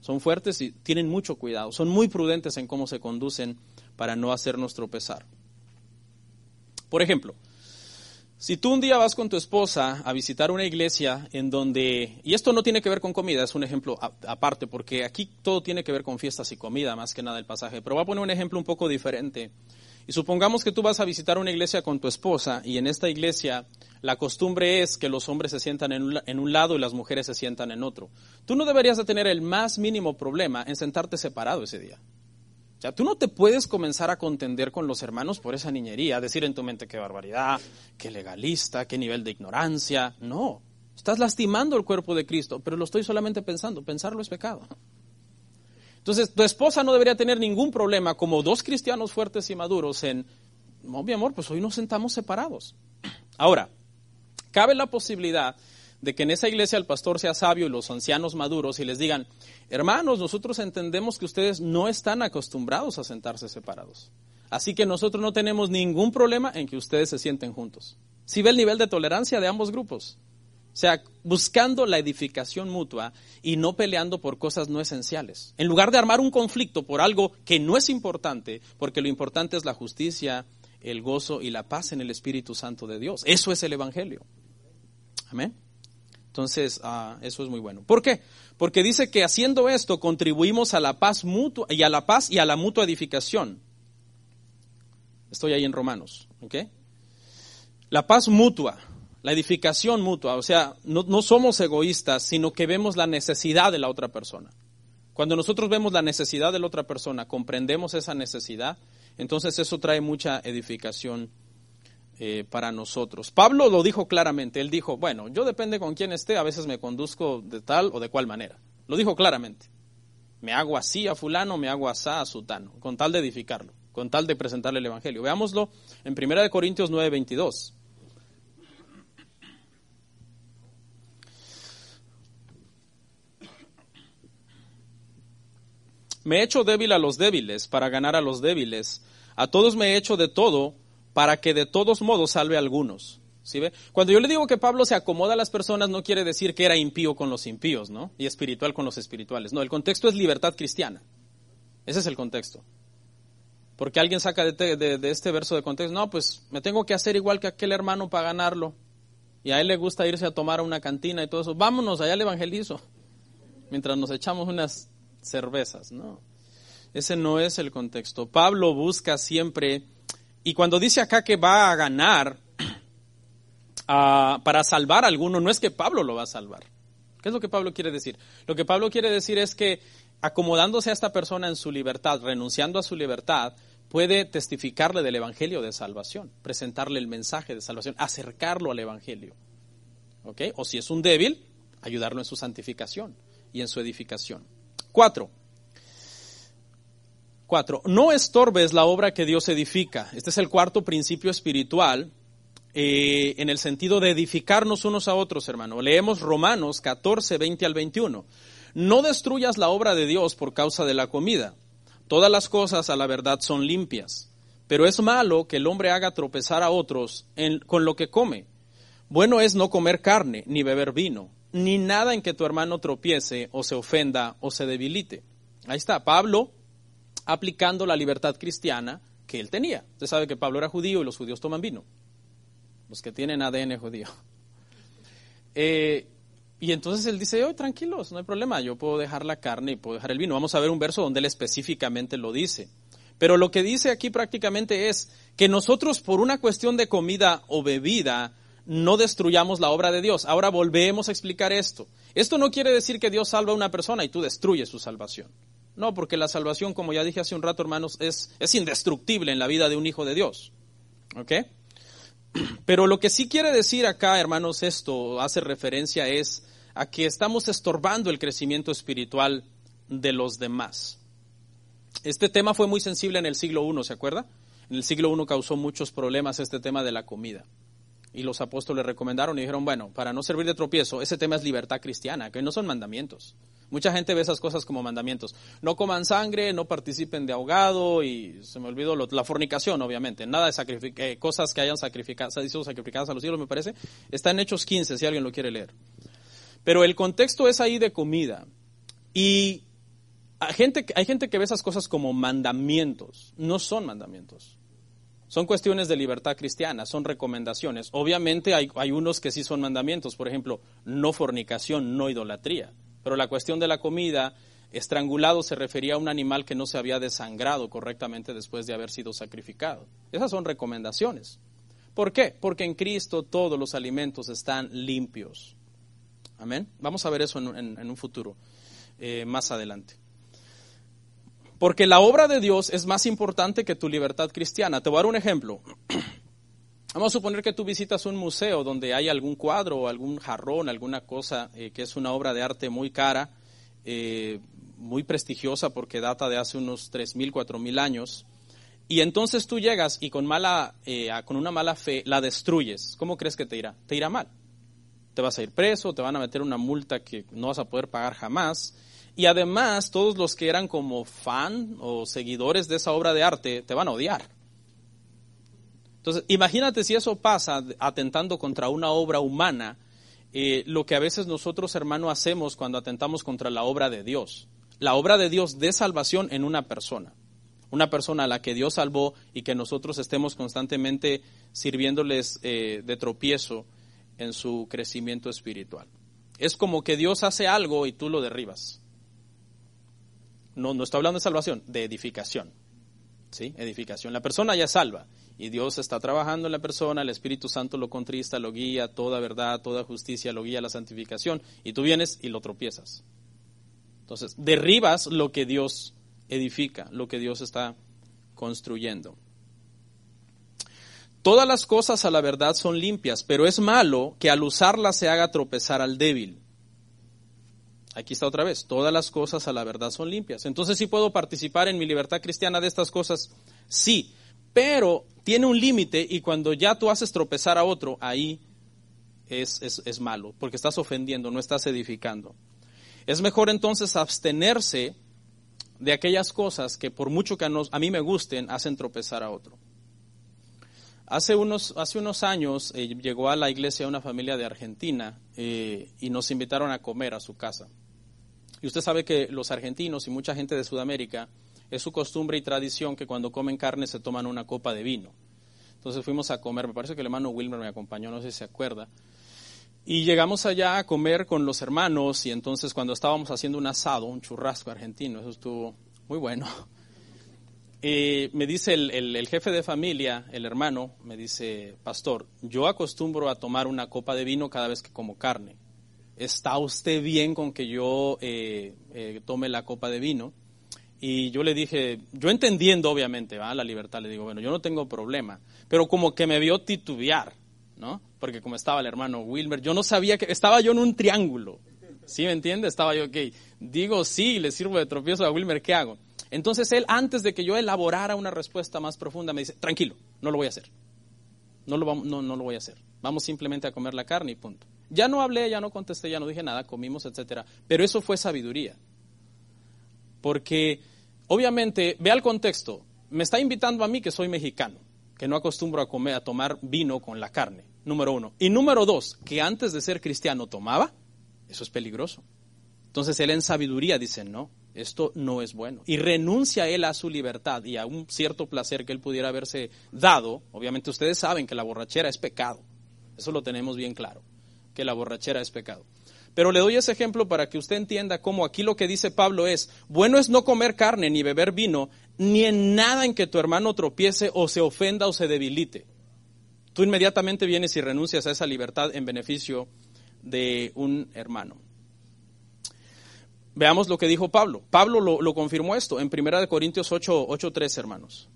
Son fuertes y tienen mucho cuidado, son muy prudentes en cómo se conducen para no hacernos tropezar. Por ejemplo, si tú un día vas con tu esposa a visitar una iglesia en donde, y esto no tiene que ver con comida, es un ejemplo aparte, porque aquí todo tiene que ver con fiestas y comida, más que nada el pasaje, pero voy a poner un ejemplo un poco diferente. Y supongamos que tú vas a visitar una iglesia con tu esposa y en esta iglesia la costumbre es que los hombres se sientan en un, lado y las mujeres se sientan en otro. Tú no deberías de tener el más mínimo problema en sentarte separado ese día. O sea, tú no te puedes comenzar a contender con los hermanos por esa niñería, decir en tu mente qué barbaridad, qué legalista, qué nivel de ignorancia. No, estás lastimando el cuerpo de Cristo, pero lo estoy solamente pensando. Pensarlo es pecado. Entonces, tu esposa no debería tener ningún problema como dos cristianos fuertes y maduros en, no, mi amor, pues hoy nos sentamos separados. Ahora, cabe la posibilidad de que en esa iglesia el pastor sea sabio y los ancianos maduros y les digan, hermanos, nosotros entendemos que ustedes no están acostumbrados a sentarse separados. Así que nosotros no tenemos ningún problema en que ustedes se sienten juntos. Si ve el nivel de tolerancia de ambos grupos. O sea, buscando la edificación mutua y no peleando por cosas no esenciales. En lugar de armar un conflicto por algo que no es importante, porque lo importante es la justicia, el gozo y la paz en el Espíritu Santo de Dios. Eso es el Evangelio. Amén. Entonces, ah, eso es muy bueno. ¿Por qué? Porque dice que haciendo esto contribuimos a la paz mutua y a la paz y a la mutua edificación. Estoy ahí en Romanos, ¿ok? La paz mutua la edificación mutua, o sea, no, somos egoístas, sino que vemos la necesidad de la otra persona. Cuando nosotros vemos la necesidad de la otra persona, comprendemos esa necesidad, entonces eso trae mucha edificación eh, para nosotros. Pablo lo dijo claramente, él dijo, bueno, yo depende con quién esté, a veces me conduzco de tal o de cual manera. Lo dijo claramente. Me hago así a fulano, me hago así a sutano, con tal de edificarlo, con tal de presentarle el Evangelio. Veámoslo en 1 Corintios 9, 22. Me he hecho débil a los débiles para ganar a los débiles. A todos me he hecho de todo para que de todos modos salve a algunos. ¿Sí ve? Cuando yo le digo que Pablo se acomoda a las personas, no quiere decir que era impío con los impíos, ¿no? Y espiritual con los espirituales. No, el contexto es libertad cristiana. Ese es el contexto. Porque alguien saca de, de, este verso de contexto, no, pues me tengo que hacer igual que aquel hermano para ganarlo. Y a él le gusta irse a tomar a una cantina y todo eso. Vámonos, allá le evangelizo. Mientras nos echamos unas cervezas, no. Ese no es el contexto. Pablo busca siempre, y cuando dice acá que va a ganar [clears throat] para salvar a alguno, no es que Pablo lo va a salvar. ¿Qué es lo que Pablo quiere decir? Lo que Pablo quiere decir es que acomodándose a esta persona en su libertad, renunciando a su libertad, puede testificarle del Evangelio de salvación, presentarle el mensaje de salvación, acercarlo al Evangelio. ¿Ok? O si es un débil, ayudarlo en su santificación y en su edificación. Cuatro. Cuatro. No estorbes la obra que Dios edifica. Este es el cuarto principio espiritual eh, en el sentido de edificarnos unos a otros, hermano. Leemos Romanos 14, 20 al 21. No destruyas la obra de Dios por causa de la comida. Todas las cosas a la verdad son limpias, pero es malo que el hombre haga tropezar a otros con lo que come. Bueno es no comer carne ni beber vino ni nada en que tu hermano tropiece o se ofenda o se debilite. Ahí está, Pablo aplicando la libertad cristiana que él tenía. Usted sabe que Pablo era judío y los judíos toman vino, los que tienen ADN judío. [laughs] Eh, y entonces él dice, oh, tranquilos, no hay problema, yo puedo dejar la carne y puedo dejar el vino. Vamos a ver un verso donde él específicamente lo dice. Pero lo que dice aquí prácticamente es que nosotros por una cuestión de comida o bebida no destruyamos la obra de Dios. Ahora volvemos a explicar esto. Esto no quiere decir que Dios salva a una persona y tú destruyes su salvación. No, porque la salvación, como ya dije hace un rato, hermanos, es, es indestructible en la vida de un hijo de Dios. ¿Ok? [clears throat] Pero lo que sí quiere decir acá, hermanos, esto hace referencia es a que estamos estorbando el crecimiento espiritual de los demás. Este tema fue muy sensible en el siglo I, ¿se acuerda? En el siglo I causó muchos problemas este tema de la comida. Y los apóstoles recomendaron y dijeron, bueno, para no servir de tropiezo, ese tema es libertad cristiana, que no son mandamientos. Mucha gente ve esas cosas como mandamientos. No coman sangre, no participen de ahogado y se me olvidó la fornicación, obviamente. Nada de eh, cosas que hayan sacrificado, sacrificadas a los cielos, me parece. Está en Hechos 15, si alguien lo quiere leer. Pero el contexto es ahí de comida. Y gente, hay gente que ve esas cosas como mandamientos. No son mandamientos. Son cuestiones de libertad cristiana, son recomendaciones. Obviamente hay, unos que sí son mandamientos, por ejemplo, no fornicación, no idolatría. Pero la cuestión de la comida, estrangulado se refería a un animal que no se había desangrado correctamente después de haber sido sacrificado. Esas son recomendaciones. ¿Por qué? Porque en Cristo todos los alimentos están limpios. Amén. Vamos a ver eso en, un futuro, eh, más adelante. Porque la obra de Dios es más importante que tu libertad cristiana. Te voy a dar un ejemplo. [clears throat] Vamos a suponer que tú visitas un museo donde hay algún cuadro o algún jarrón, alguna cosa eh, que es una obra de arte muy cara, eh, muy prestigiosa porque data de hace unos 3.000, 4.000 años. Y entonces tú llegas y con, mala, eh, con una mala fe la destruyes. ¿Cómo crees que te irá? Te irá mal. Te vas a ir preso, te van a meter una multa que no vas a poder pagar jamás. Y además todos los que eran como fan o seguidores de esa obra de arte te van a odiar entonces, imagínate si eso pasa atentando contra una obra humana, eh, lo que a veces nosotros, hermano, hacemos cuando atentamos contra la obra de Dios. La obra de Dios de salvación en una persona. Una persona a la que Dios salvó y que nosotros estemos constantemente sirviéndoles eh, de tropiezo en su crecimiento espiritual. Es como que Dios hace algo y tú lo derribas. No, no está hablando de salvación, de edificación. ¿Sí? Edificación. La persona ya salva y Dios está trabajando en la persona, el Espíritu Santo lo contrista, lo guía, toda verdad, toda justicia, lo guía la santificación, y tú vienes y lo tropiezas. Entonces, derribas lo que Dios edifica, lo que Dios está construyendo. Todas las cosas a la verdad son limpias, pero es malo que al usarlas se haga tropezar al débil. Aquí está otra vez, todas las cosas a la verdad son limpias. Entonces, ¿sí puedo participar en mi libertad cristiana de estas cosas? Sí, pero tiene un límite y cuando ya tú haces tropezar a otro, ahí es, es, malo, porque estás ofendiendo, no estás edificando. Es mejor entonces abstenerse de aquellas cosas que por mucho que a, a mí me gusten, hacen tropezar a otro. Hace unos, hace unos años eh, llegó a la iglesia una familia de Argentina eh, y nos invitaron a comer a su casa. Y usted sabe que los argentinos y mucha gente de Sudamérica es su costumbre y tradición que cuando comen carne se toman una copa de vino. Entonces fuimos a comer, me parece que el hermano Wilmer me acompañó, no sé si se acuerda. Y llegamos allá a comer con los hermanos y entonces cuando estábamos haciendo un asado, un churrasco argentino, eso estuvo muy bueno. [laughs] Eh, me dice el, el, jefe de familia, el hermano, me dice, pastor, yo acostumbro a tomar una copa de vino cada vez que como carne. ¿Está usted bien con que yo eh, eh, tome la copa de vino? Y yo le dije, yo entendiendo obviamente ¿va? la libertad, le digo, bueno, yo no tengo problema, pero como que me vio titubear, ¿no? Porque como estaba el hermano Wilmer, yo no sabía que, estaba yo en un triángulo, ¿sí me entiende? Estaba yo, ok, digo sí, le sirvo de tropiezo a Wilmer, ¿qué hago? Entonces él, antes de que yo elaborara una respuesta más profunda, me dice, tranquilo, no lo voy a hacer, no lo, no, no lo voy a hacer, vamos simplemente a comer la carne y punto. Ya no hablé, ya no contesté, ya no dije nada, comimos, etcétera, pero eso fue sabiduría. Porque Obviamente, vea el contexto. Me está invitando a mí que soy mexicano, que no acostumbro a comer, a tomar vino con la carne, número uno. Y número dos, que antes de ser cristiano tomaba, eso es peligroso. Entonces él en sabiduría dice, no, esto no es bueno. Y renuncia él a su libertad y a un cierto placer que él pudiera haberse dado. Obviamente ustedes saben que la borrachera es pecado. Eso lo tenemos bien claro, que la borrachera es pecado. Pero le doy ese ejemplo para que usted entienda cómo aquí lo que dice Pablo es, bueno es no comer carne ni beber vino, ni en nada en que tu hermano tropiece o se ofenda o se debilite. Tú inmediatamente vienes y renuncias a esa libertad en beneficio de un hermano. Veamos lo que dijo Pablo. Pablo lo, confirmó esto en 1 Corintios 8, 8, 3, hermanos.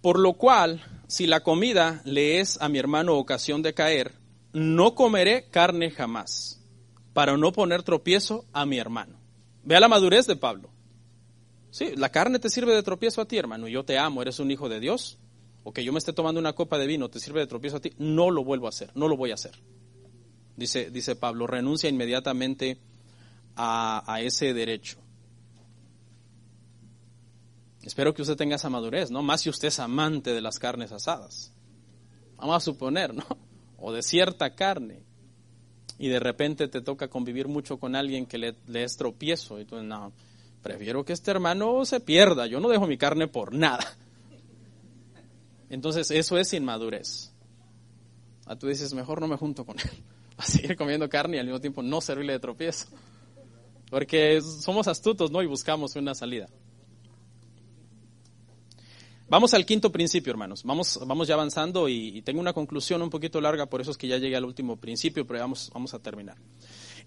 Por lo cual, si la comida le es a mi hermano ocasión de caer, no comeré carne jamás, para no poner tropiezo a mi hermano. Vea la madurez de Pablo. Sí, la carne te sirve de tropiezo a ti, hermano. Yo te amo, eres un hijo de Dios. O que yo me esté tomando una copa de vino te sirve de tropiezo a ti. No lo vuelvo a hacer, no lo voy a hacer. Dice, dice Pablo, renuncia inmediatamente a, a ese derecho. Espero que usted tenga esa madurez, ¿no? Más si usted es amante de las carnes asadas. Vamos a suponer, ¿no? O de cierta carne. Y de repente te toca convivir mucho con alguien que le, es tropiezo. Y tú, no, prefiero que este hermano se pierda. Yo no dejo mi carne por nada. Entonces, eso es inmadurez. Ah, tú dices, mejor no me junto con él. [laughs] A seguir comiendo carne y al mismo tiempo no servirle de tropiezo. Porque somos astutos, ¿no? Y buscamos una salida. Vamos al quinto principio, hermanos. Vamos, vamos ya avanzando y, tengo una conclusión un poquito larga, por eso es que ya llegué al último principio, pero vamos, vamos a terminar.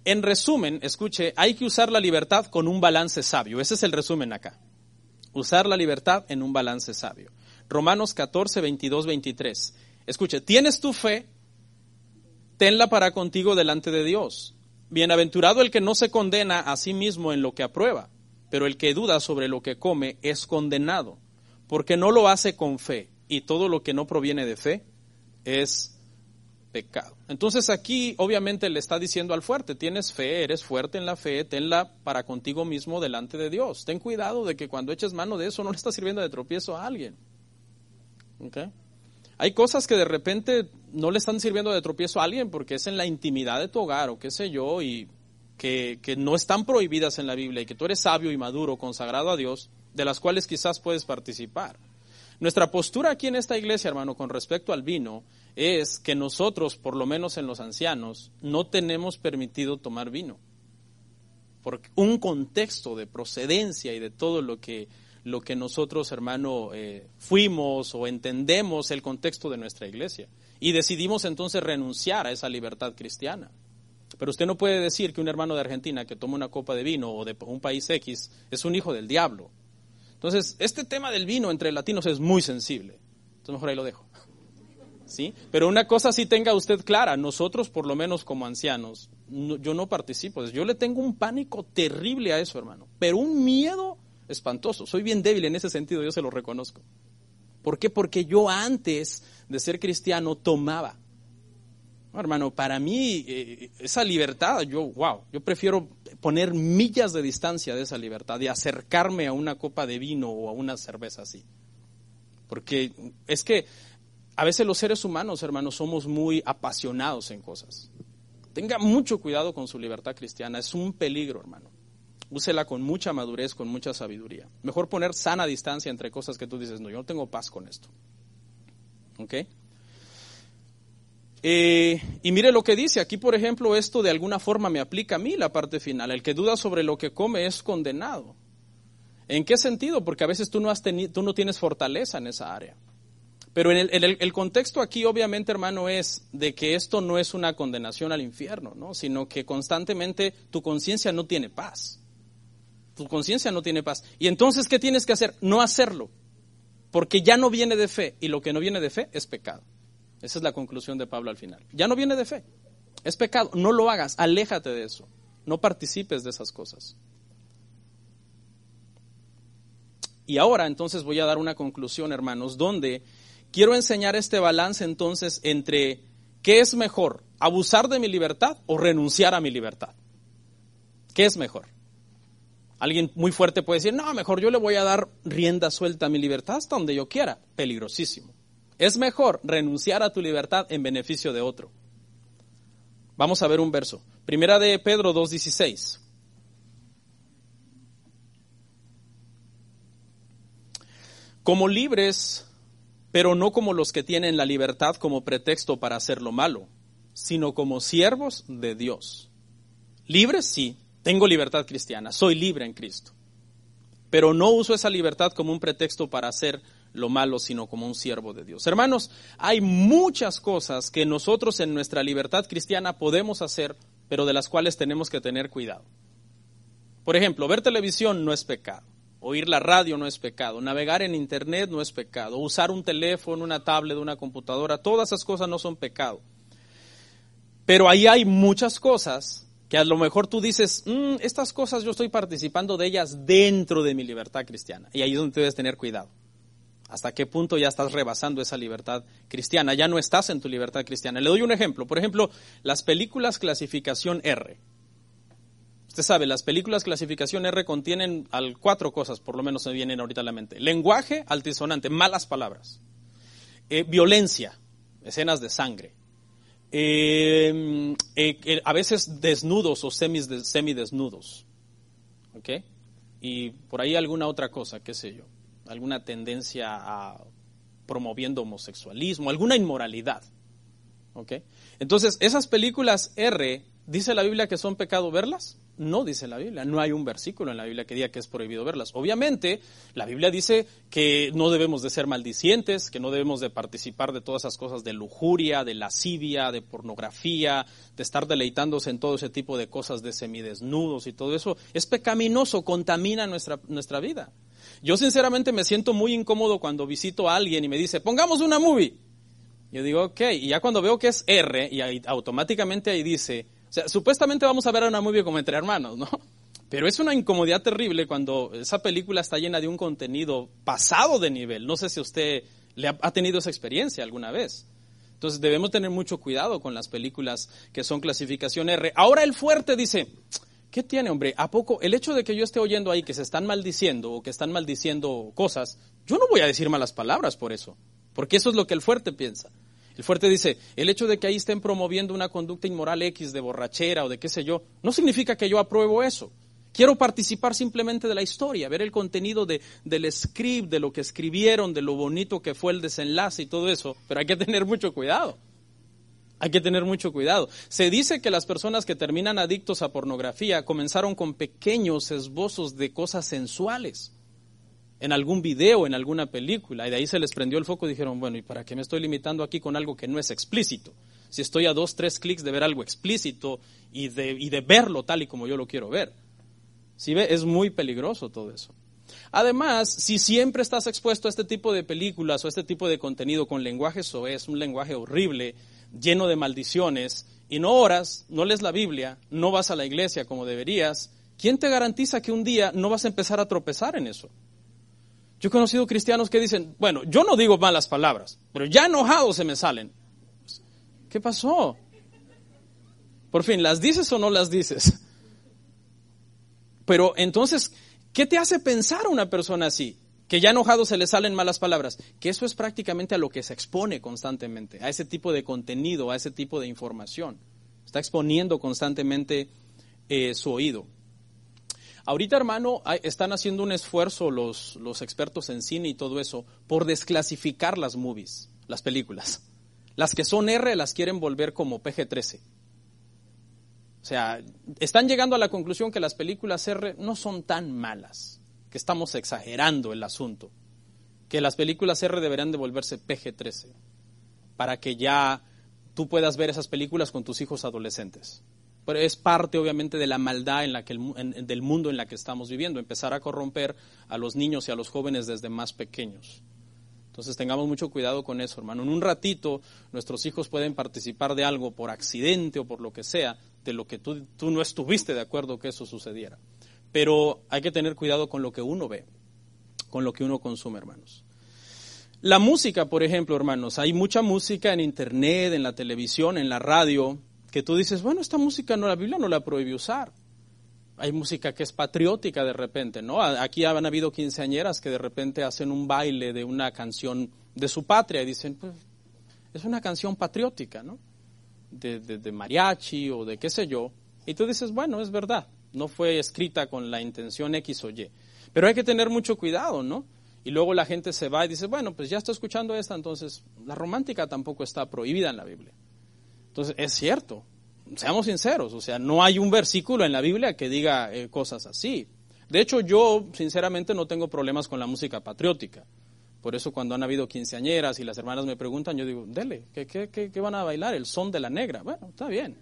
En resumen, escuche, hay que usar la libertad con un balance sabio. Ese es el resumen acá. Usar la libertad en un balance sabio. Romanos 14, 22, 23. Escuche, tienes tu fe, tenla para contigo delante de Dios. Bienaventurado el que no se condena a sí mismo en lo que aprueba, pero el que duda sobre lo que come es condenado porque no lo hace con fe y todo lo que no proviene de fe es pecado. Entonces aquí obviamente le está diciendo al fuerte, tienes fe, eres fuerte en la fe, tenla para contigo mismo delante de Dios. Ten cuidado de que cuando eches mano de eso no le estás sirviendo de tropiezo a alguien. Hay cosas que de repente no le están sirviendo de tropiezo a alguien porque es en la intimidad de tu hogar o qué sé yo y que, que no están prohibidas en la Biblia y que tú eres sabio y maduro, consagrado a Dios de las cuales quizás puedes participar. Nuestra postura aquí en esta iglesia, hermano, con respecto al vino, es que nosotros, por lo menos en los ancianos, no tenemos permitido tomar vino. Por un contexto de procedencia y de todo lo que, lo que nosotros, hermano, eh, fuimos o entendemos el contexto de nuestra iglesia. Y decidimos entonces renunciar a esa libertad cristiana. Pero usted no puede decir que un hermano de Argentina que toma una copa de vino o de un país X es un hijo del diablo. Entonces, este tema del vino entre latinos es muy sensible. Entonces, mejor ahí lo dejo. ¿Sí? Pero una cosa sí tenga usted clara, nosotros por lo menos como ancianos, yo no participo, yo le tengo un pánico terrible a eso, hermano, pero un miedo espantoso. Soy bien débil en ese sentido, yo se lo reconozco. ¿Por qué? Porque yo antes de ser cristiano tomaba hermano, para mí eh, esa libertad, yo, wow, yo prefiero poner millas de distancia de esa libertad y acercarme a una copa de vino o a una cerveza así. Porque es que a veces los seres humanos, hermano, somos muy apasionados en cosas. Tenga mucho cuidado con su libertad cristiana, es un peligro, hermano. Úsela con mucha madurez, con mucha sabiduría. Mejor poner sana distancia entre cosas que tú dices, no, yo no tengo paz con esto. ¿Ok? Eh, y mire lo que dice, aquí por ejemplo esto de alguna forma me aplica a mí la parte final, el que duda sobre lo que come es condenado. ¿En qué sentido? Porque a veces tú no, has tú no tienes fortaleza en esa área. Pero en el, el, contexto aquí obviamente hermano es de que esto no es una condenación al infierno, ¿no? sino que constantemente tu conciencia no tiene paz. Tu conciencia no tiene paz. Y entonces, ¿qué tienes que hacer? No hacerlo. Porque ya no viene de fe y lo que no viene de fe es pecado. Esa es la conclusión de Pablo al final. Ya no viene de fe. Es pecado. No lo hagas. Aléjate de eso. No participes de esas cosas. Y ahora entonces voy a dar una conclusión, hermanos, donde quiero enseñar este balance entonces entre qué es mejor, abusar de mi libertad o renunciar a mi libertad. ¿Qué es mejor? Alguien muy fuerte puede decir, no, mejor yo le voy a dar rienda suelta a mi libertad hasta donde yo quiera. Peligrosísimo. Es mejor renunciar a tu libertad en beneficio de otro. Vamos a ver un verso. Primera de Pedro 2.16. Como libres, pero no como los que tienen la libertad como pretexto para hacer lo malo, sino como siervos de Dios. Libres, sí, tengo libertad cristiana, soy libre en Cristo. Pero no uso esa libertad como un pretexto para hacer lo malo, sino como un siervo de Dios. Hermanos, hay muchas cosas que nosotros en nuestra libertad cristiana podemos hacer, pero de las cuales tenemos que tener cuidado. Por ejemplo, ver televisión no es pecado. Oír la radio no es pecado. Navegar en Internet no es pecado. Usar un teléfono, una tablet, una computadora, todas esas cosas no son pecado. Pero ahí hay muchas cosas que a lo mejor tú dices, "Mm, estas cosas yo estoy participando de ellas dentro de mi libertad cristiana. Y ahí es donde debes tener cuidado. ¿Hasta qué punto ya estás rebasando esa libertad cristiana? Ya no estás en tu libertad cristiana. Le doy un ejemplo. Por ejemplo, las películas clasificación R. Usted sabe, las películas clasificación R contienen al cuatro cosas, por lo menos me vienen ahorita a la mente. Lenguaje altisonante, malas palabras. Eh, violencia, escenas de sangre. Eh, eh, a veces desnudos o semidesnudos. ¿Ok? Y por ahí alguna otra cosa, qué sé yo. Alguna tendencia a promoviendo homosexualismo, alguna inmoralidad. ¿Ok? Entonces, esas películas R, ¿dice la Biblia que son pecado verlas? No dice la Biblia, no hay un versículo en la Biblia que diga que es prohibido verlas. Obviamente, la Biblia dice que no debemos de ser maldicientes, que no debemos de participar de todas esas cosas de lujuria, de lascivia, de pornografía, de estar deleitándose en todo ese tipo de cosas de semidesnudos y todo eso. Es pecaminoso, contamina nuestra, nuestra vida. Yo sinceramente me siento muy incómodo cuando visito a alguien y me dice, pongamos una movie. Yo digo, ok, y ya cuando veo que es R, y automáticamente ahí dice, o sea, supuestamente vamos a ver una movie como entre hermanos, ¿no? [laughs] Pero es una incomodidad terrible cuando esa película está llena de un contenido pasado de nivel. No sé si usted le ha tenido esa experiencia alguna vez. Entonces debemos tener mucho cuidado con las películas que son clasificación R. Ahora el fuerte dice, ¿qué tiene, hombre? ¿A poco el hecho de que yo esté oyendo ahí que se están maldiciendo o que están maldiciendo cosas, yo no voy a decir malas palabras por eso? Porque eso es lo que el fuerte piensa. El fuerte dice, el hecho de que ahí estén promoviendo una conducta inmoral X de borrachera o de qué sé yo, no significa que yo apruebo eso. Quiero participar simplemente de la historia, ver el contenido de, del script, de lo que escribieron, de lo bonito que fue el desenlace y todo eso, pero hay que tener mucho cuidado. Hay que tener mucho cuidado. Se dice que las personas que terminan adictos a pornografía comenzaron con pequeños esbozos de cosas sensuales en algún video, en alguna película, y de ahí se les prendió el foco y dijeron, bueno, ¿y para qué me estoy limitando aquí con algo que no es explícito? Si estoy a dos, tres clics de ver algo explícito y de, y de verlo tal y como yo lo quiero ver. Si ve, es muy peligroso todo eso. Además, si siempre estás expuesto a este tipo de películas o a este tipo de contenido con lenguaje soez, un lenguaje horrible, lleno de maldiciones, y no oras, no lees la Biblia, no vas a la iglesia como deberías, ¿quién te garantiza que un día no vas a empezar a tropezar en eso? Yo he conocido cristianos que dicen, bueno, yo no digo malas palabras, pero ya enojados se me salen. ¿Qué pasó? Por fin, ¿las dices o no las dices? [laughs] Pero entonces, ¿qué te hace pensar una persona así? Que ya enojado se le salen malas palabras. Que eso es prácticamente a lo que se expone constantemente, a ese tipo de contenido, a ese tipo de información. Está exponiendo constantemente eh, su oído. Ahorita, hermano, están haciendo un esfuerzo los, los expertos en cine y todo eso por desclasificar las movies, las películas. Las que son R las quieren volver como PG-13. O sea, están llegando a la conclusión que las películas R no son tan malas, que estamos exagerando el asunto, que las películas R deberían de volverse PG-13, para que ya tú puedas ver esas películas con tus hijos adolescentes. Pero es parte, obviamente, de la maldad en la que el del mundo en la que estamos viviendo, empezar a corromper a los niños y a los jóvenes desde más pequeños. Entonces tengamos mucho cuidado con eso, hermano. En un ratito nuestros hijos pueden participar de algo por accidente o por lo que sea, de lo que tú, tú no estuviste de acuerdo que eso sucediera. Pero hay que tener cuidado con lo que uno ve, con lo que uno consume, hermanos. La música, por ejemplo, hermanos, hay mucha música en internet, en la televisión, en la radio, que tú dices, bueno, esta música no la Biblia no la prohíbe usar. Hay música que es patriótica de repente, ¿no? Aquí han habido quinceañeras que de repente hacen un baile de una canción de su patria y dicen, pues, es una canción patriótica, ¿no? De, de- de mariachi o de qué sé yo. Y tú dices, bueno, es verdad, no fue escrita con la intención X o Y. Pero hay que tener mucho cuidado, ¿no? Y luego la gente se va y dice, bueno, pues ya estoy escuchando esta, entonces la romántica tampoco está prohibida en la Biblia. Entonces, es cierto, seamos sinceros, o sea, no hay un versículo en la Biblia que diga eh, cosas así. De hecho, yo sinceramente no tengo problemas con la música patriótica. Por eso cuando han habido quinceañeras y las hermanas me preguntan, yo digo, dele, ¿qué, qué, qué, qué van a bailar? El son de la negra. Bueno, está bien.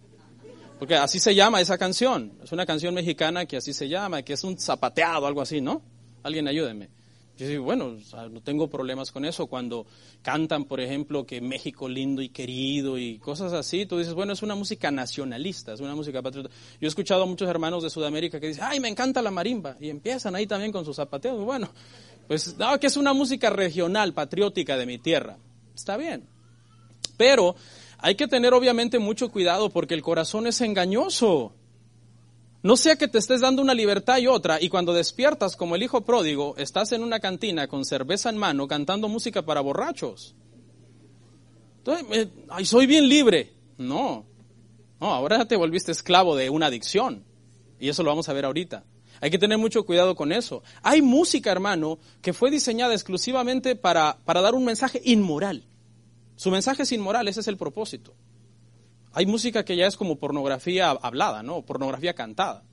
Porque así se llama esa canción. Es una canción mexicana que así se llama, que es un zapateado, algo así, ¿no? Alguien ayúdeme. Yo digo, bueno, no tengo problemas con eso. Cuando cantan, por ejemplo, que México lindo y querido y cosas así, tú dices, bueno, es una música nacionalista, es una música patriota. Yo he escuchado a muchos hermanos de Sudamérica que dicen, ay, me encanta la marimba. Y empiezan ahí también con sus zapateos. Bueno, pues no, que es una música regional, patriótica de mi tierra. Está bien. Pero hay que tener obviamente mucho cuidado porque el corazón es engañoso. No sea que te estés dando una libertad y otra, y cuando despiertas como el hijo pródigo, estás en una cantina con cerveza en mano cantando música para borrachos. Entonces, ay, soy bien libre. No, no, ahora te volviste esclavo de una adicción. Y eso lo vamos a ver ahorita. Hay que tener mucho cuidado con eso. Hay música, hermano, que fue diseñada exclusivamente para, para dar un mensaje inmoral. Su mensaje es inmoral, ese es el propósito. Hay música que ya es como pornografía hablada, ¿no? Pornografía cantada.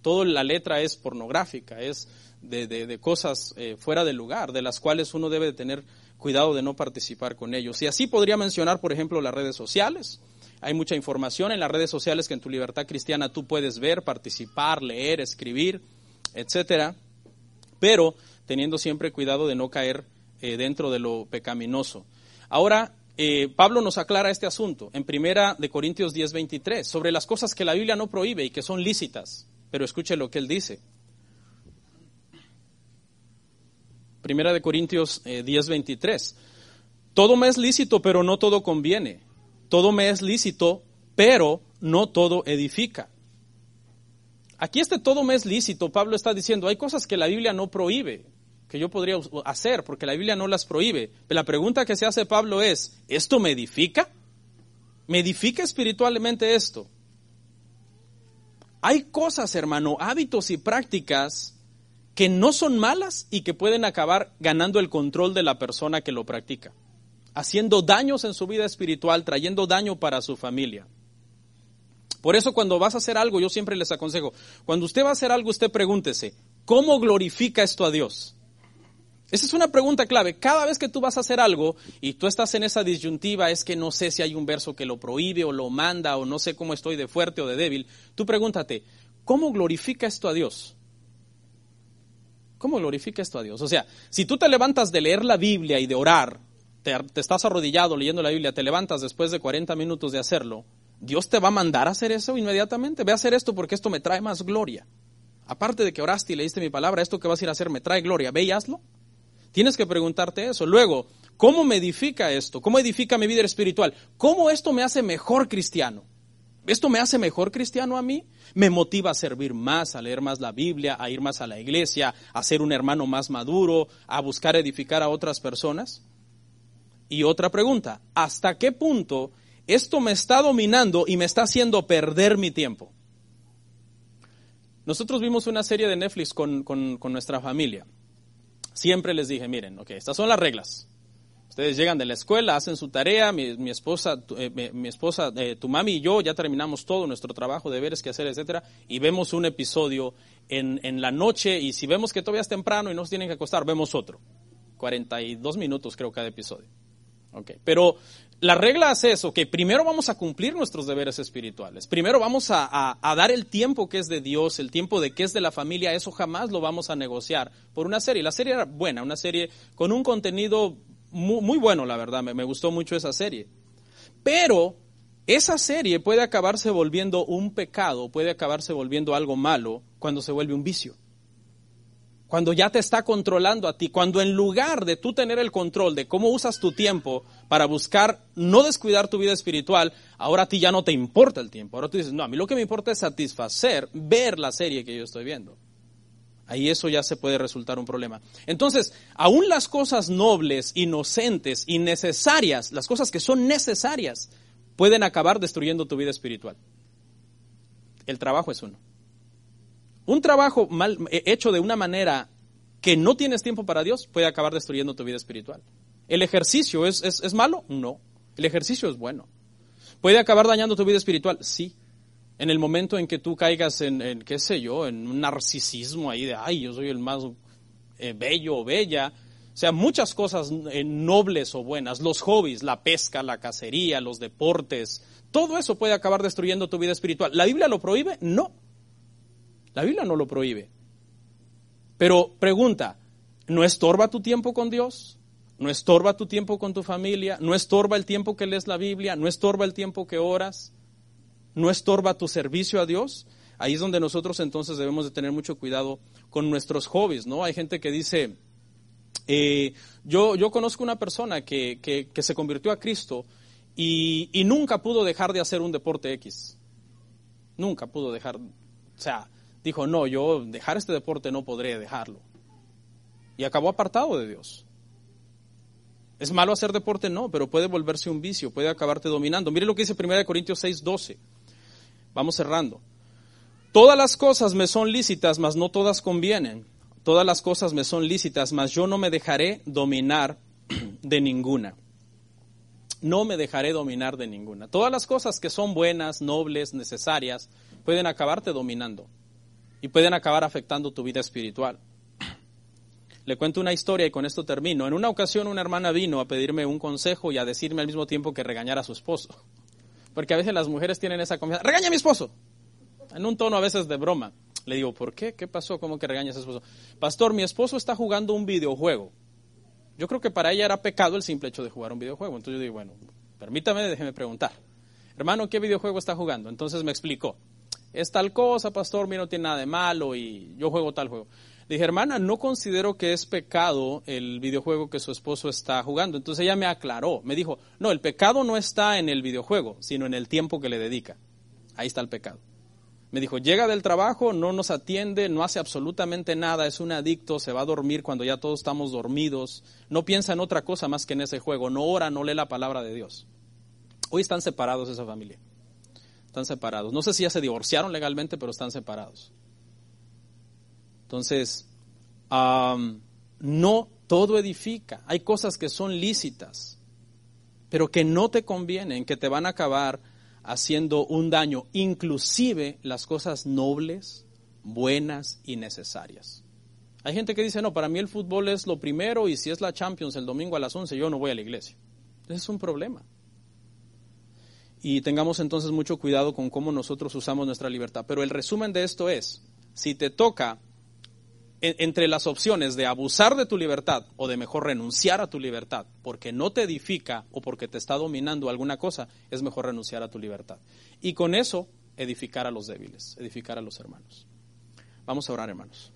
Toda la letra es pornográfica, es de, cosas eh, fuera del lugar, de las cuales uno debe tener cuidado de no participar con ellos. Y así podría mencionar, por ejemplo, las redes sociales. Hay mucha información en las redes sociales que en tu libertad cristiana tú puedes ver, participar, leer, escribir, etcétera, pero teniendo siempre cuidado de no caer eh, dentro de lo pecaminoso. Ahora, eh, Pablo nos aclara este asunto en Primera de Corintios 10, 23, sobre las cosas que la Biblia no prohíbe y que son lícitas. Pero escuche lo que él dice. Primera de Corintios 10, eh, 23. Todo me es lícito, pero no todo conviene. Todo me es lícito, pero no todo edifica. Aquí este todo me es lícito, Pablo está diciendo, hay cosas que la Biblia no prohíbe, que yo podría hacer, porque la Biblia no las prohíbe. Pero la pregunta que se hace Pablo es, ¿esto me edifica? ¿Me edifica espiritualmente esto? Hay cosas, hermano, hábitos y prácticas que no son malas y que pueden acabar ganando el control de la persona que lo practica, haciendo daños en su vida espiritual, trayendo daño para su familia. Por eso cuando vas a hacer algo, yo siempre les aconsejo, cuando usted va a hacer algo, usted pregúntese, ¿cómo glorifica esto a Dios? Esa es una pregunta clave. Cada vez que tú vas a hacer algo y tú estás en esa disyuntiva, es que no sé si hay un verso que lo prohíbe o lo manda o no sé cómo estoy de fuerte o de débil, tú pregúntate, ¿cómo glorifica esto a Dios? ¿Cómo glorifica esto a Dios? O sea, si tú te levantas de leer la Biblia y de orar, te, estás arrodillado leyendo la Biblia, te levantas después de 40 minutos de hacerlo, ¿Dios te va a mandar a hacer eso inmediatamente? Ve a hacer esto porque esto me trae más gloria. Aparte de que oraste y leíste mi palabra, esto que vas a ir a hacer me trae gloria. Ve y hazlo. Tienes que preguntarte eso. Luego, ¿cómo me edifica esto? ¿Cómo edifica mi vida espiritual? ¿Cómo esto me hace mejor cristiano? ¿Esto me hace mejor cristiano a mí? ¿Me motiva a servir más, a leer más la Biblia, a ir más a la iglesia, a ser un hermano más maduro, a buscar edificar a otras personas? Y otra pregunta, ¿hasta qué punto esto me está dominando y me está haciendo perder mi tiempo? Nosotros vimos una serie de Netflix con, con nuestra familia Siempre les dije, miren, ok, estas son las reglas. Ustedes llegan de la escuela, hacen su tarea, mi, esposa, tu, eh, mi, esposa eh, tu mami y yo ya terminamos todo nuestro trabajo, deberes que hacer, etcétera, y vemos un episodio en, en la noche y si vemos que todavía es temprano y no se tienen que acostar, vemos otro. 42 minutos creo cada episodio. Okay. Pero la regla es eso, que primero vamos a cumplir nuestros deberes espirituales. Primero vamos a, dar el tiempo que es de Dios, el tiempo de que es de la familia. Eso jamás lo vamos a negociar por una serie. La serie era buena, una serie con un contenido muy, bueno, la verdad. Me, me gustó mucho esa serie. Pero esa serie puede acabarse volviendo un pecado, puede acabarse volviendo algo malo cuando se vuelve un vicio cuando ya te está controlando a ti, cuando en lugar de tú tener el control de cómo usas tu tiempo para buscar no descuidar tu vida espiritual, ahora a ti ya no te importa el tiempo. Ahora tú dices, no, a mí lo que me importa es satisfacer, ver la serie que yo estoy viendo. Ahí eso ya se puede resultar un problema. Entonces, aún las cosas nobles, inocentes y necesarias, las cosas que son necesarias, pueden acabar destruyendo tu vida espiritual. El trabajo es uno. Un trabajo mal, eh, hecho de una manera que no tienes tiempo para Dios puede acabar destruyendo tu vida espiritual. ¿El ejercicio es, es, malo? No. El ejercicio es bueno. ¿Puede acabar dañando tu vida espiritual? Sí. En el momento en que tú caigas en, qué sé yo, en un narcisismo ahí de, ay, yo soy el más eh, bello o bella. O sea, muchas cosas eh, nobles o buenas, los hobbies, la pesca, la cacería, los deportes, todo eso puede acabar destruyendo tu vida espiritual. ¿La Biblia lo prohíbe? No. La Biblia no lo prohíbe. Pero pregunta, ¿no estorba tu tiempo con Dios? ¿No estorba tu tiempo con tu familia? ¿No estorba el tiempo que lees la Biblia? ¿No estorba el tiempo que oras? ¿No estorba tu servicio a Dios? Ahí es donde nosotros entonces debemos de tener mucho cuidado con nuestros hobbies, ¿no? Hay gente que dice, eh, yo, yo conozco una persona que, que, que se convirtió a Cristo y, y, nunca pudo dejar de hacer un deporte X. Nunca pudo dejar, o sea, dijo, no, yo dejar este deporte no podré dejarlo. Y acabó apartado de Dios. ¿Es malo hacer deporte? No, pero puede volverse un vicio, puede acabarte dominando. Mire lo que dice 1 Corintios 6, 12. Vamos cerrando. Todas las cosas me son lícitas, mas no todas convienen. Todas las cosas me son lícitas, mas yo no me dejaré dominar [clears throat] de ninguna. No me dejaré dominar de ninguna. Todas las cosas que son buenas, nobles, necesarias, pueden acabarte dominando y pueden acabar afectando tu vida espiritual. Le cuento una historia y con esto termino. En una ocasión una hermana vino a pedirme un consejo y a decirme al mismo tiempo que regañara a su esposo. Porque a veces las mujeres tienen esa confianza. ¡Regaña a mi esposo! En un tono a veces de broma. Le digo, ¿por qué? ¿Qué pasó? ¿Cómo que regañas a su esposo? Pastor, mi esposo está jugando un videojuego. Yo creo que para ella era pecado el simple hecho de jugar un videojuego. Entonces yo digo, bueno, permítame, déjeme preguntar. Hermano, ¿qué videojuego está jugando? Entonces me explicó. Es tal cosa, pastor, mí no tiene nada de malo y yo juego tal juego. Dije, hermana, no considero que es pecado el videojuego que su esposo está jugando. Entonces ella me aclaró, me dijo, no, el pecado no está en el videojuego, sino en el tiempo que le dedica. Ahí está el pecado. Me dijo, llega del trabajo, no nos atiende, no hace absolutamente nada, es un adicto, se va a dormir cuando ya todos estamos dormidos, no piensa en otra cosa más que en ese juego, no ora, no lee la palabra de Dios. Hoy están separados esa familia. Están separados. No sé si ya se divorciaron legalmente, pero están separados. Entonces, no todo edifica. Hay cosas que son lícitas, pero que no te convienen, que te van a acabar haciendo un daño, inclusive las cosas nobles, buenas y necesarias. Hay gente que dice, no, para mí el fútbol es lo primero y si es la Champions el domingo a las 11 yo no voy a la iglesia. Ese es un problema. Y tengamos entonces mucho cuidado con cómo nosotros usamos nuestra libertad. Pero el resumen de esto es, si te toca entre las opciones de abusar de tu libertad o de mejor renunciar a tu libertad porque no te edifica o porque te está dominando alguna cosa, es mejor renunciar a tu libertad. Y con eso edificar a los débiles, edificar a los hermanos. Vamos a orar, hermanos.